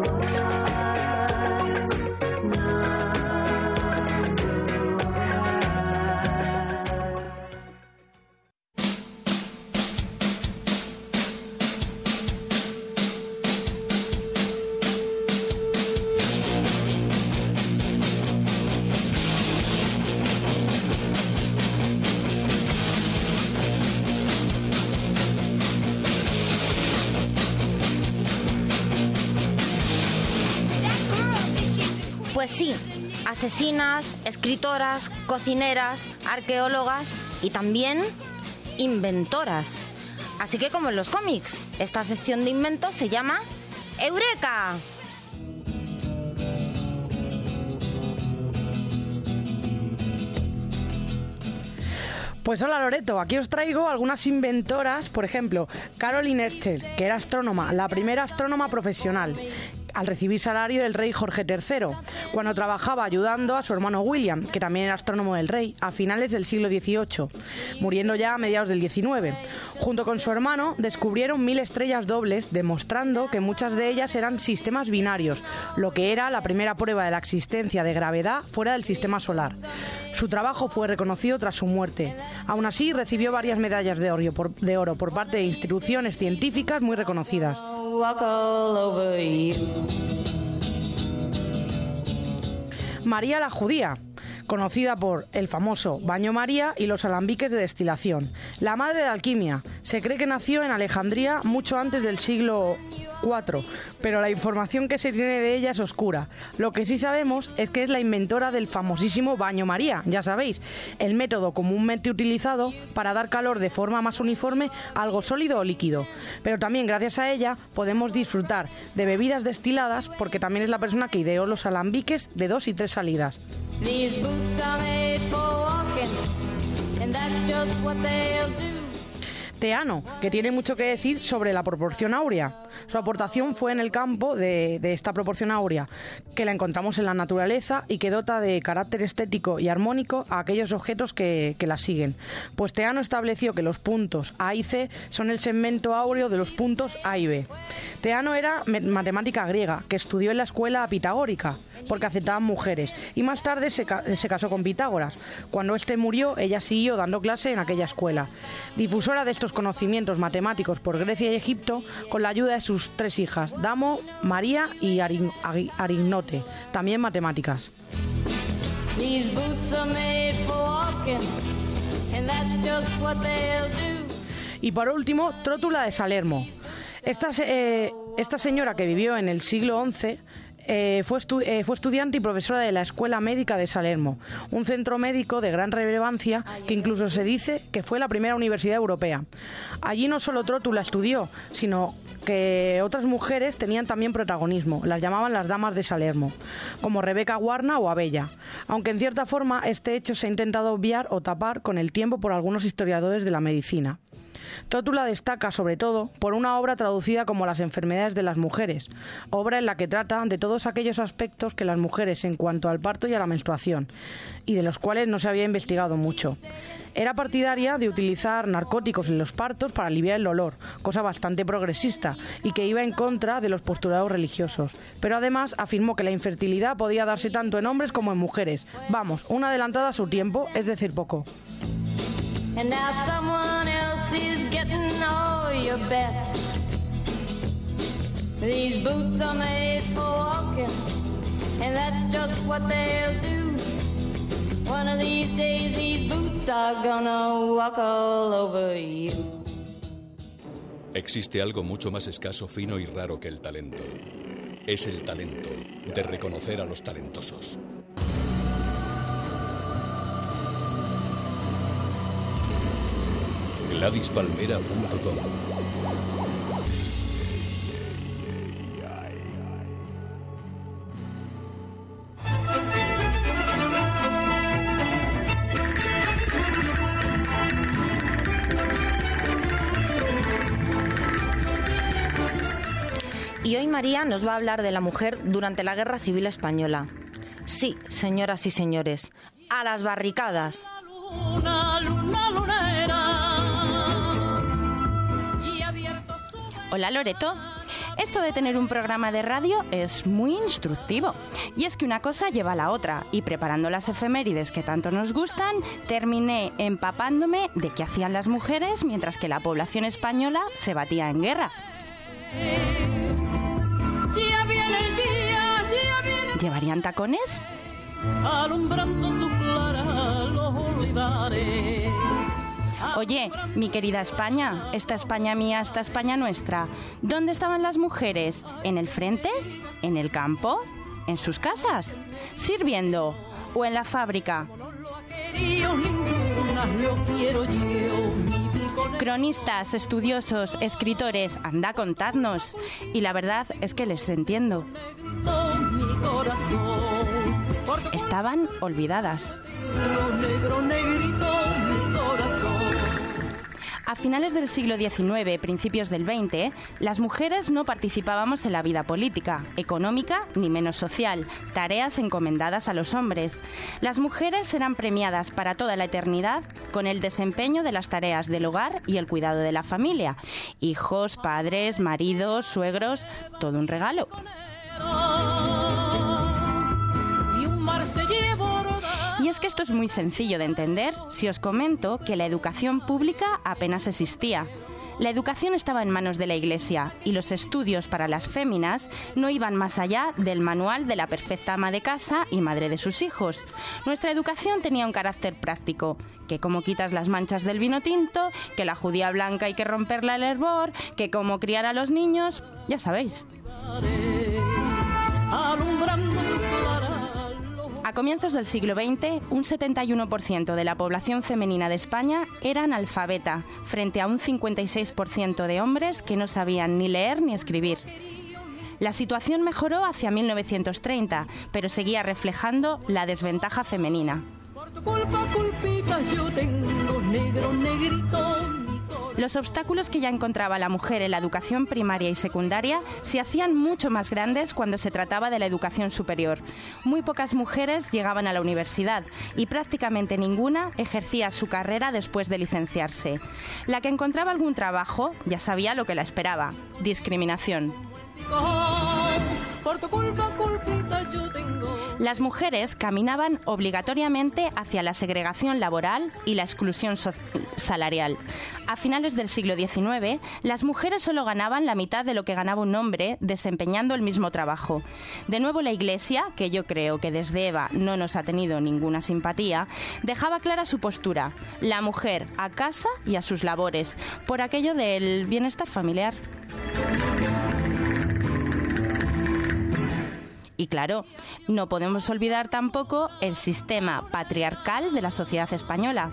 Speaker 2: asesinas, escritoras, cocineras, arqueólogas y también inventoras. Así que como en los cómics, esta sección de inventos se llama Eureka.
Speaker 8: Pues hola Loreto, aquí os traigo algunas inventoras, por ejemplo, Caroline Herschel, que era astrónoma, la primera astrónoma profesional, al recibir salario del rey Jorge III, cuando trabajaba ayudando a su hermano William, que también era astrónomo del rey, a finales del siglo XVIII, muriendo ya a mediados del XIX. Junto con su hermano descubrieron mil estrellas dobles, demostrando que muchas de ellas eran sistemas binarios, lo que era la primera prueba de la existencia de gravedad fuera del sistema solar. Su trabajo fue reconocido tras su muerte. Aún así, recibió varias medallas de oro por, de oro por parte de instituciones científicas muy reconocidas. María la Judía, conocida por el famoso baño María y los alambiques de destilación. La madre de alquimia. Se cree que nació en Alejandría mucho antes del siglo IV, pero la información que se tiene de ella es oscura. Lo que sí sabemos es que es la inventora del famosísimo baño María, ya sabéis, el método comúnmente utilizado para dar calor de forma más uniforme a algo sólido o líquido. Pero también gracias a ella podemos disfrutar de bebidas destiladas porque también es la persona que ideó los alambiques de dos y tres salidas.
Speaker 9: These boots are made for walking, and that's just what they'll do.
Speaker 8: Teano, que tiene mucho que decir sobre la proporción áurea. Su aportación fue en el campo de, esta proporción áurea, que la encontramos en la naturaleza y que dota de carácter estético y armónico a aquellos objetos que, que la siguen. Pues Teano estableció que los puntos A y C son el segmento áureo de los puntos A y B. Teano era matemática griega, que estudió en la escuela pitagórica, porque aceptaban mujeres, y más tarde se, casó con Pitágoras. Cuando este murió, ella siguió dando clase en aquella escuela. Difusora de estos conocimientos matemáticos por Grecia y Egipto con la ayuda de sus tres hijas, Damo, María y Arignote, también matemáticas. Y por último, Trótula de Salermo. Esta, eh, esta señora que vivió en el siglo XI eh, fue, eh, fue, estudiante y profesora de la Escuela Médica de Salermo, un centro médico de gran relevancia que incluso se dice que fue la primera universidad europea. Allí no solo Trótula estudió, sino que otras mujeres tenían también protagonismo, las llamaban las damas de Salermo, como Rebeca Guarna o Abella, aunque en cierta forma este hecho se ha intentado obviar o tapar con el tiempo por algunos historiadores de la medicina. Tótula destaca sobre todo por una obra traducida como Las enfermedades de las mujeres, obra en la que trata de todos aquellos aspectos que las mujeres en cuanto al parto y a la menstruación, y de los cuales no se había investigado mucho. Era partidaria de utilizar narcóticos en los partos para aliviar el dolor, cosa bastante progresista y que iba en contra de los postulados religiosos. Pero además afirmó que la infertilidad podía darse tanto en hombres como en mujeres. Vamos, una adelantada a su tiempo, es decir, poco. These boots are made for walking, and that's just what they'll do. One of these days, these boots are gonna walk all over you.
Speaker 5: Existe algo mucho más escaso, fino y raro que el talento. Es el talento de reconocer a los talentosos. GladysPalmera.com
Speaker 2: Y hoy María nos va a hablar de la mujer durante la Guerra Civil Española. Sí, señoras y señores, a las barricadas.
Speaker 7: Hola Loreto. Esto de tener un programa de radio es muy instructivo. Y es que una cosa lleva a la otra. Y preparando las efemérides que tanto nos gustan, terminé empapándome de qué hacían las mujeres mientras que la población española se batía en guerra. ¿Llevarían tacones? Oye, mi querida España, esta España mía, esta España nuestra, ¿dónde estaban las mujeres? ¿En el frente? ¿En el campo? ¿En sus casas? ¿Sirviendo? ¿O en la fábrica? Cronistas, estudiosos, escritores, anda contadnos. Y la verdad es que les entiendo. Estaban olvidadas. A finales del siglo XIX, principios del XX, las mujeres no participábamos en la vida política, económica ni menos social, tareas encomendadas a los hombres. Las mujeres eran premiadas para toda la eternidad con el desempeño de las tareas del hogar y el cuidado de la familia. Hijos, padres, maridos, suegros, todo un regalo. Y es que esto es muy sencillo de entender si os comento que la educación pública apenas existía. La educación estaba en manos de la Iglesia y los estudios para las féminas no iban más allá del manual de la perfecta ama de casa y madre de sus hijos. Nuestra educación tenía un carácter práctico, que como quitas las manchas del vino tinto, que la judía blanca hay que romperla al hervor, que como criar a los niños, ya sabéis. A comienzos del siglo XX, un 71% de la población femenina de España era analfabeta, frente a un 56% de hombres que no sabían ni leer ni escribir. La situación mejoró hacia 1930, pero seguía reflejando la desventaja femenina. Los obstáculos que ya encontraba la mujer en la educación primaria y secundaria se hacían mucho más grandes cuando se trataba de la educación superior. Muy pocas mujeres llegaban a la universidad y prácticamente ninguna ejercía su carrera después de licenciarse. La que encontraba algún trabajo ya sabía lo que la esperaba, discriminación. Las mujeres caminaban obligatoriamente hacia la segregación laboral y la exclusión salarial. A finales del siglo XIX, las mujeres solo ganaban la mitad de lo que ganaba un hombre desempeñando el mismo trabajo. De nuevo la Iglesia, que yo creo que desde Eva no nos ha tenido ninguna simpatía, dejaba clara su postura, la mujer a casa y a sus labores, por aquello del bienestar familiar. Y claro, no podemos olvidar tampoco el sistema patriarcal de la sociedad española.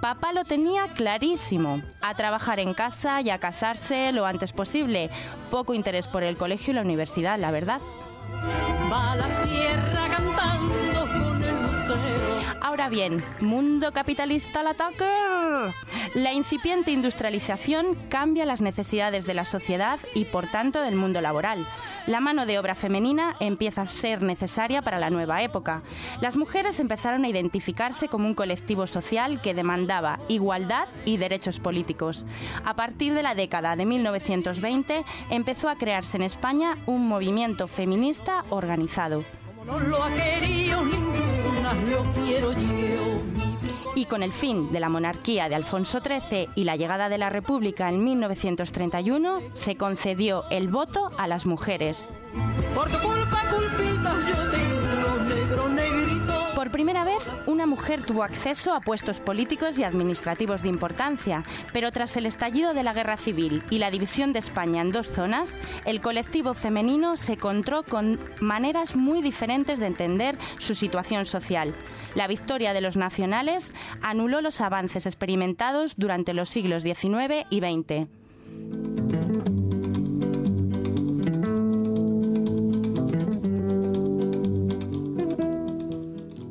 Speaker 7: Papá lo tenía clarísimo, a trabajar en casa y a casarse lo antes posible. Poco interés por el colegio y la universidad, la verdad. Va la sierra cantando Ahora bien, mundo capitalista al ataque. La incipiente industrialización cambia las necesidades de la sociedad y por tanto del mundo laboral. La mano de obra femenina empieza a ser necesaria para la nueva época. Las mujeres empezaron a identificarse como un colectivo social que demandaba igualdad y derechos políticos. A partir de la década de 1920 empezó a crearse en España un movimiento feminista organizado. No lo ha querido y con el fin de la monarquía de Alfonso XIII y la llegada de la República en 1931, se concedió el voto a las mujeres. Por tu culpa, yo tengo negro, negrito. Por primera vez, una mujer tuvo acceso a puestos políticos y administrativos de importancia, pero tras el estallido de la Guerra Civil y la división de España en dos zonas, el colectivo femenino se encontró con maneras muy diferentes de entender su situación social. La victoria de los nacionales anuló los avances experimentados durante los siglos XIX y XX.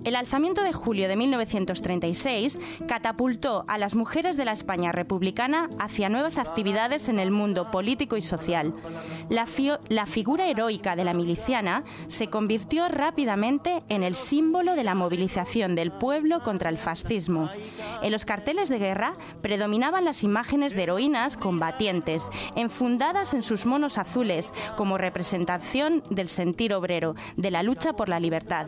Speaker 7: El alzamiento de julio de 1936 catapultó a las mujeres de la España republicana hacia nuevas actividades en el mundo político y social. La, la, figura heroica de la miliciana se convirtió rápidamente en el símbolo de la movilización del pueblo contra el fascismo. En los carteles de guerra predominaban las imágenes de heroínas combatientes, enfundadas en sus monos azules como representación del sentir obrero, de la lucha por la libertad.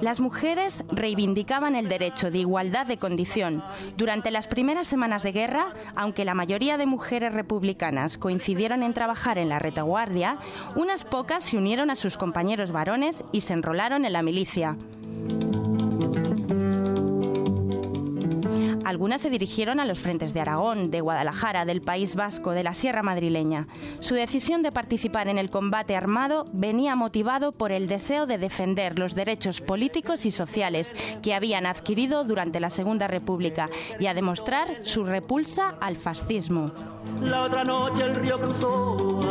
Speaker 7: Las mujeres reivindicaban el derecho de igualdad de condición. Durante las primeras semanas de guerra, aunque la mayoría de mujeres republicanas coincidieron en trabajar en la retaguardia, unas pocas se unieron a sus compañeros varones y se enrolaron en la milicia. Algunas se dirigieron a los frentes de Aragón, de Guadalajara, del País Vasco, de la Sierra Madrileña. Su decisión de participar en el combate armado venía motivado por el deseo de defender los derechos políticos y sociales que habían adquirido durante la Segunda República y a demostrar su repulsa al fascismo. La otra noche el río cruzó,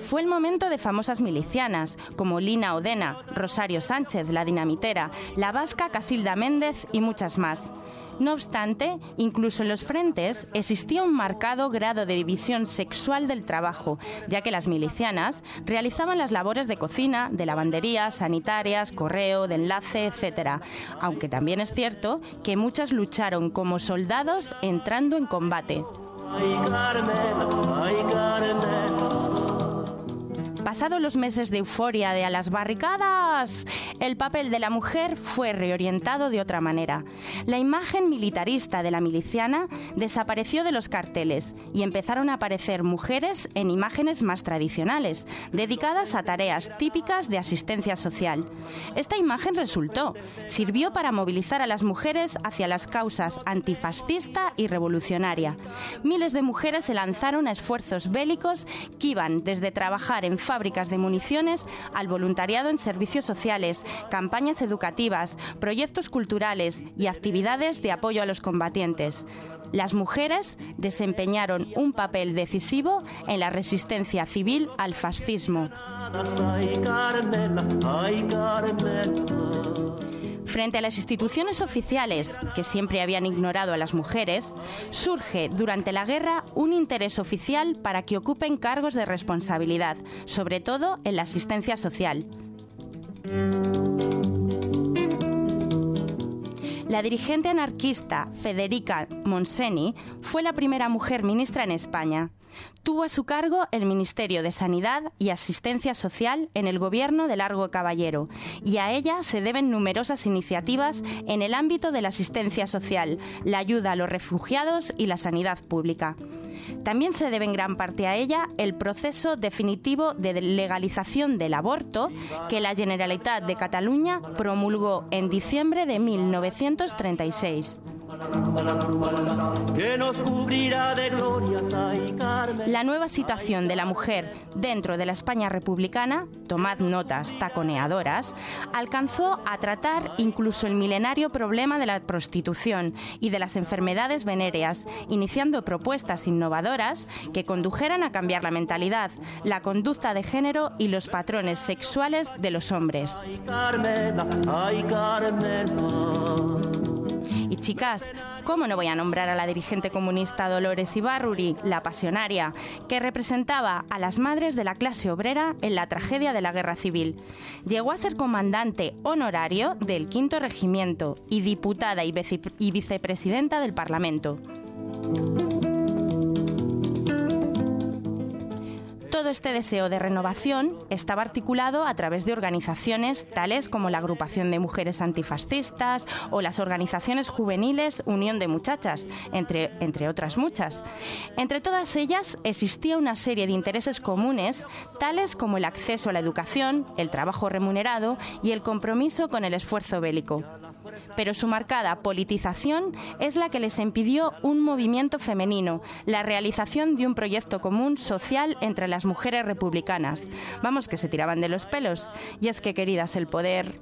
Speaker 7: Fue el momento de famosas milicianas como Lina Odena, Rosario Sánchez, la dinamitera, la vasca Casilda Méndez y muchas más. No obstante, incluso en los frentes existía un marcado grado de división sexual del trabajo, ya que las milicianas realizaban las labores de cocina, de lavandería, sanitarias, correo, de enlace, etc. Aunque también es cierto que muchas lucharon como soldados entrando en combate. Ay Carmela, ay Carmela. Pasados los meses de euforia de a las barricadas, el papel de la mujer fue reorientado de otra manera. La imagen militarista de la miliciana desapareció de los carteles y empezaron a aparecer mujeres en imágenes más tradicionales, dedicadas a tareas típicas de asistencia social. Esta imagen resultó, sirvió para movilizar a las mujeres hacia las causas antifascista y revolucionaria. Miles de mujeres se lanzaron a esfuerzos bélicos que iban desde trabajar en fábricas de municiones al voluntariado en servicios sociales, campañas educativas, proyectos culturales y actividades de apoyo a los combatientes. Las mujeres desempeñaron un papel decisivo en la resistencia civil al fascismo. Frente a las instituciones oficiales, que siempre habían ignorado a las mujeres, surge durante la guerra un interés oficial para que ocupen cargos de responsabilidad, sobre todo en la asistencia social. La dirigente anarquista Federica Monseni fue la primera mujer ministra en España. Tuvo a su cargo el Ministerio de Sanidad y Asistencia Social en el gobierno de Largo Caballero y a ella se deben numerosas iniciativas en el ámbito de la asistencia social, la ayuda a los refugiados y la sanidad pública. También se debe en gran parte a ella el proceso definitivo de legalización del aborto que la Generalitat de Cataluña promulgó en diciembre de 1936. La nueva situación de la mujer dentro de la España republicana, tomad notas taconeadoras, alcanzó a tratar incluso el milenario problema de la prostitución y de las enfermedades venéreas, iniciando propuestas innovadoras que condujeran a cambiar la mentalidad, la conducta de género y los patrones sexuales de los hombres. Y chicas, ¿cómo no voy a nombrar a la dirigente comunista Dolores Ibarruri, la pasionaria, que representaba a las madres de la clase obrera en la tragedia de la guerra civil? Llegó a ser comandante honorario del quinto regimiento y diputada y, y vicepresidenta del Parlamento. Todo este deseo de renovación estaba articulado a través de organizaciones tales como la Agrupación de Mujeres Antifascistas o las organizaciones juveniles Unión de Muchachas, entre, entre otras muchas. Entre todas ellas existía una serie de intereses comunes, tales como el acceso a la educación, el trabajo remunerado y el compromiso con el esfuerzo bélico pero su marcada politización es la que les impidió un movimiento femenino, la realización de un proyecto común social entre las mujeres republicanas. Vamos, que se tiraban de los pelos. Y es que, queridas, el poder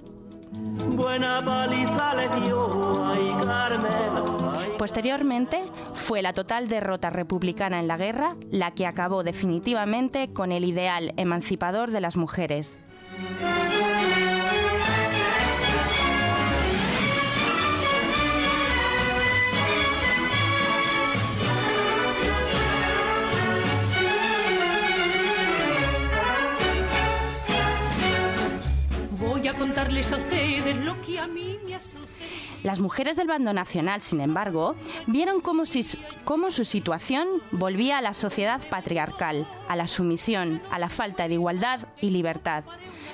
Speaker 7: Posteriormente, fue la total derrota republicana en la guerra la que acabó definitivamente con el ideal emancipador de las mujeres. Contarles a ustedes lo que a mí me ha Las mujeres del bando nacional, sin embargo, vieron cómo, cómo su situación volvía a la sociedad patriarcal, a la sumisión, a la falta de igualdad y libertad.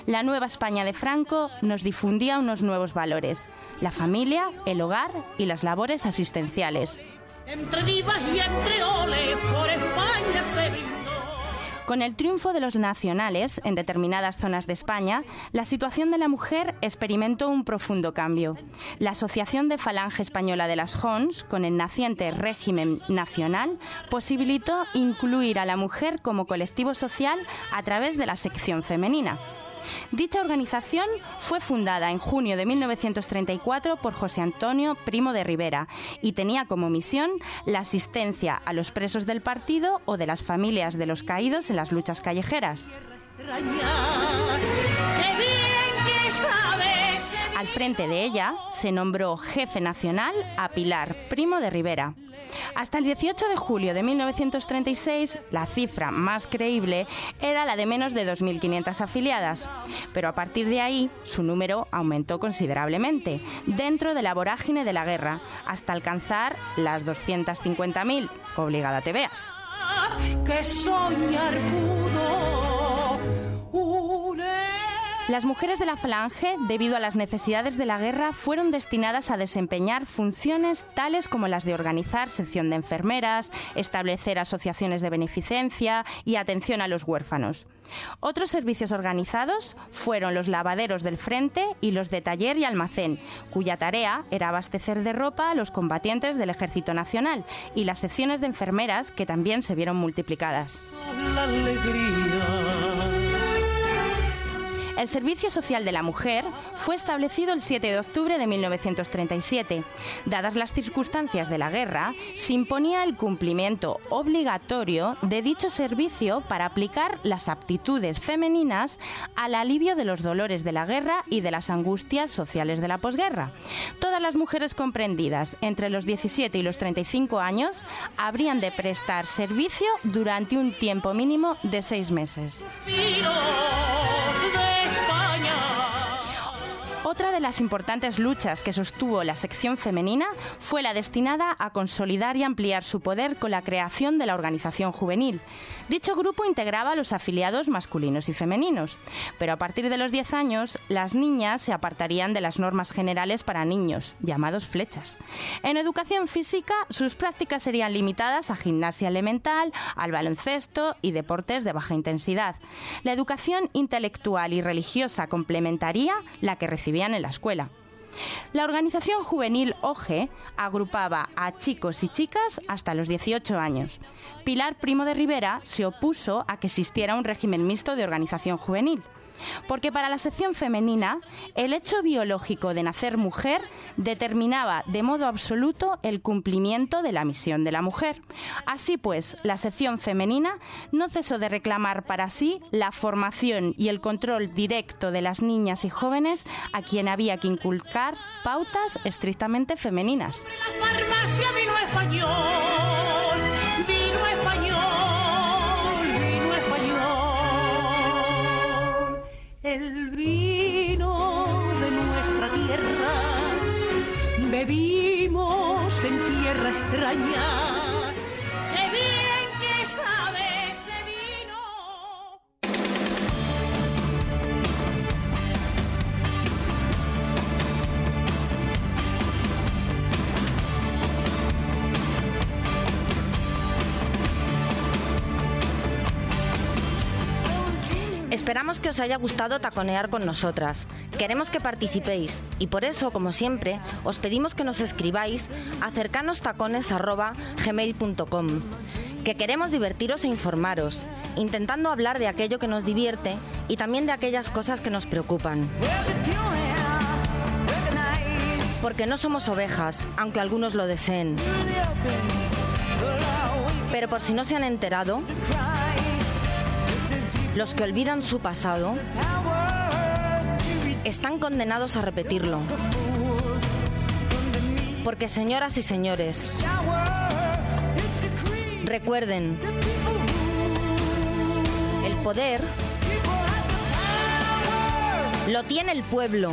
Speaker 7: La nueva España de Franco nos difundía unos nuevos valores, la familia, el hogar y las labores asistenciales. Entre y entre ole, por España se Con el triunfo de los nacionales en determinadas zonas de España, la situación de la mujer experimentó un profundo cambio. La Asociación de Falange Española de las Jons, con el naciente régimen nacional, posibilitó incluir a la mujer como colectivo social a través de la sección femenina. Dicha organización fue fundada en junio de 1934 por José Antonio Primo de Rivera y tenía como misión la asistencia a los presos del partido o de las familias de los caídos en las luchas callejeras. Al frente de ella se nombró jefe nacional a Pilar Primo de Rivera. Hasta el 18 de julio de 1936, la cifra más creíble era la de menos de 2.500 afiliadas, pero a partir de ahí su número aumentó considerablemente, dentro de la vorágine de la guerra, hasta alcanzar las 250.000. Obligada te veas. Que soñar las mujeres de la Falange, debido a las necesidades de la guerra, fueron destinadas a desempeñar funciones tales como las de organizar sección de enfermeras, establecer asociaciones de beneficencia y atención a los huérfanos. Otros servicios organizados fueron los lavaderos del frente y los de taller y almacén, cuya tarea era abastecer de ropa a los combatientes del Ejército Nacional, y las secciones de enfermeras que también se vieron multiplicadas. El Servicio Social de la Mujer fue establecido el 7 de octubre de 1937. Dadas las circunstancias de la guerra, se imponía el cumplimiento obligatorio de dicho servicio para aplicar las aptitudes femeninas al alivio de los dolores de la guerra y de las angustias sociales de la posguerra. Todas las mujeres comprendidas entre los 17 y los 35 años habrían de prestar servicio durante un tiempo mínimo de seis meses. Spot. Otra de las importantes luchas que sostuvo la sección femenina fue la destinada a consolidar y ampliar su poder con la creación de la organización juvenil. Dicho grupo integraba a los afiliados masculinos y femeninos, pero a partir de los 10 años las niñas se apartarían de las normas generales para niños, llamados flechas. En educación física sus prácticas serían limitadas a gimnasia elemental, al baloncesto y deportes de baja intensidad. La educación intelectual y religiosa complementaría la que en la escuela. La organización juvenil OGE agrupaba a chicos y chicas hasta los 18 años. Pilar Primo de Rivera se opuso a que existiera un régimen mixto de organización juvenil porque para la sección femenina el hecho biológico de nacer mujer determinaba de modo absoluto el cumplimiento de la misión de la mujer. Así pues, la sección femenina no cesó de reclamar para sí la formación y el control directo de las niñas y jóvenes a quien había que inculcar pautas estrictamente femeninas.
Speaker 10: El vino de nuestra tierra, bebimos en tierra extraña
Speaker 2: Esperamos que os haya gustado taconear con nosotras. Queremos que participéis y por eso, como siempre, os pedimos que nos escribáis a cercanostacones.gmail.com que queremos divertiros e informaros, intentando hablar de aquello que nos divierte y también de aquellas cosas que nos preocupan. Porque no somos ovejas, aunque algunos lo deseen. Pero por si no se han enterado, los que olvidan su pasado están condenados a repetirlo. Porque señoras y señores, recuerden, el poder lo tiene el pueblo.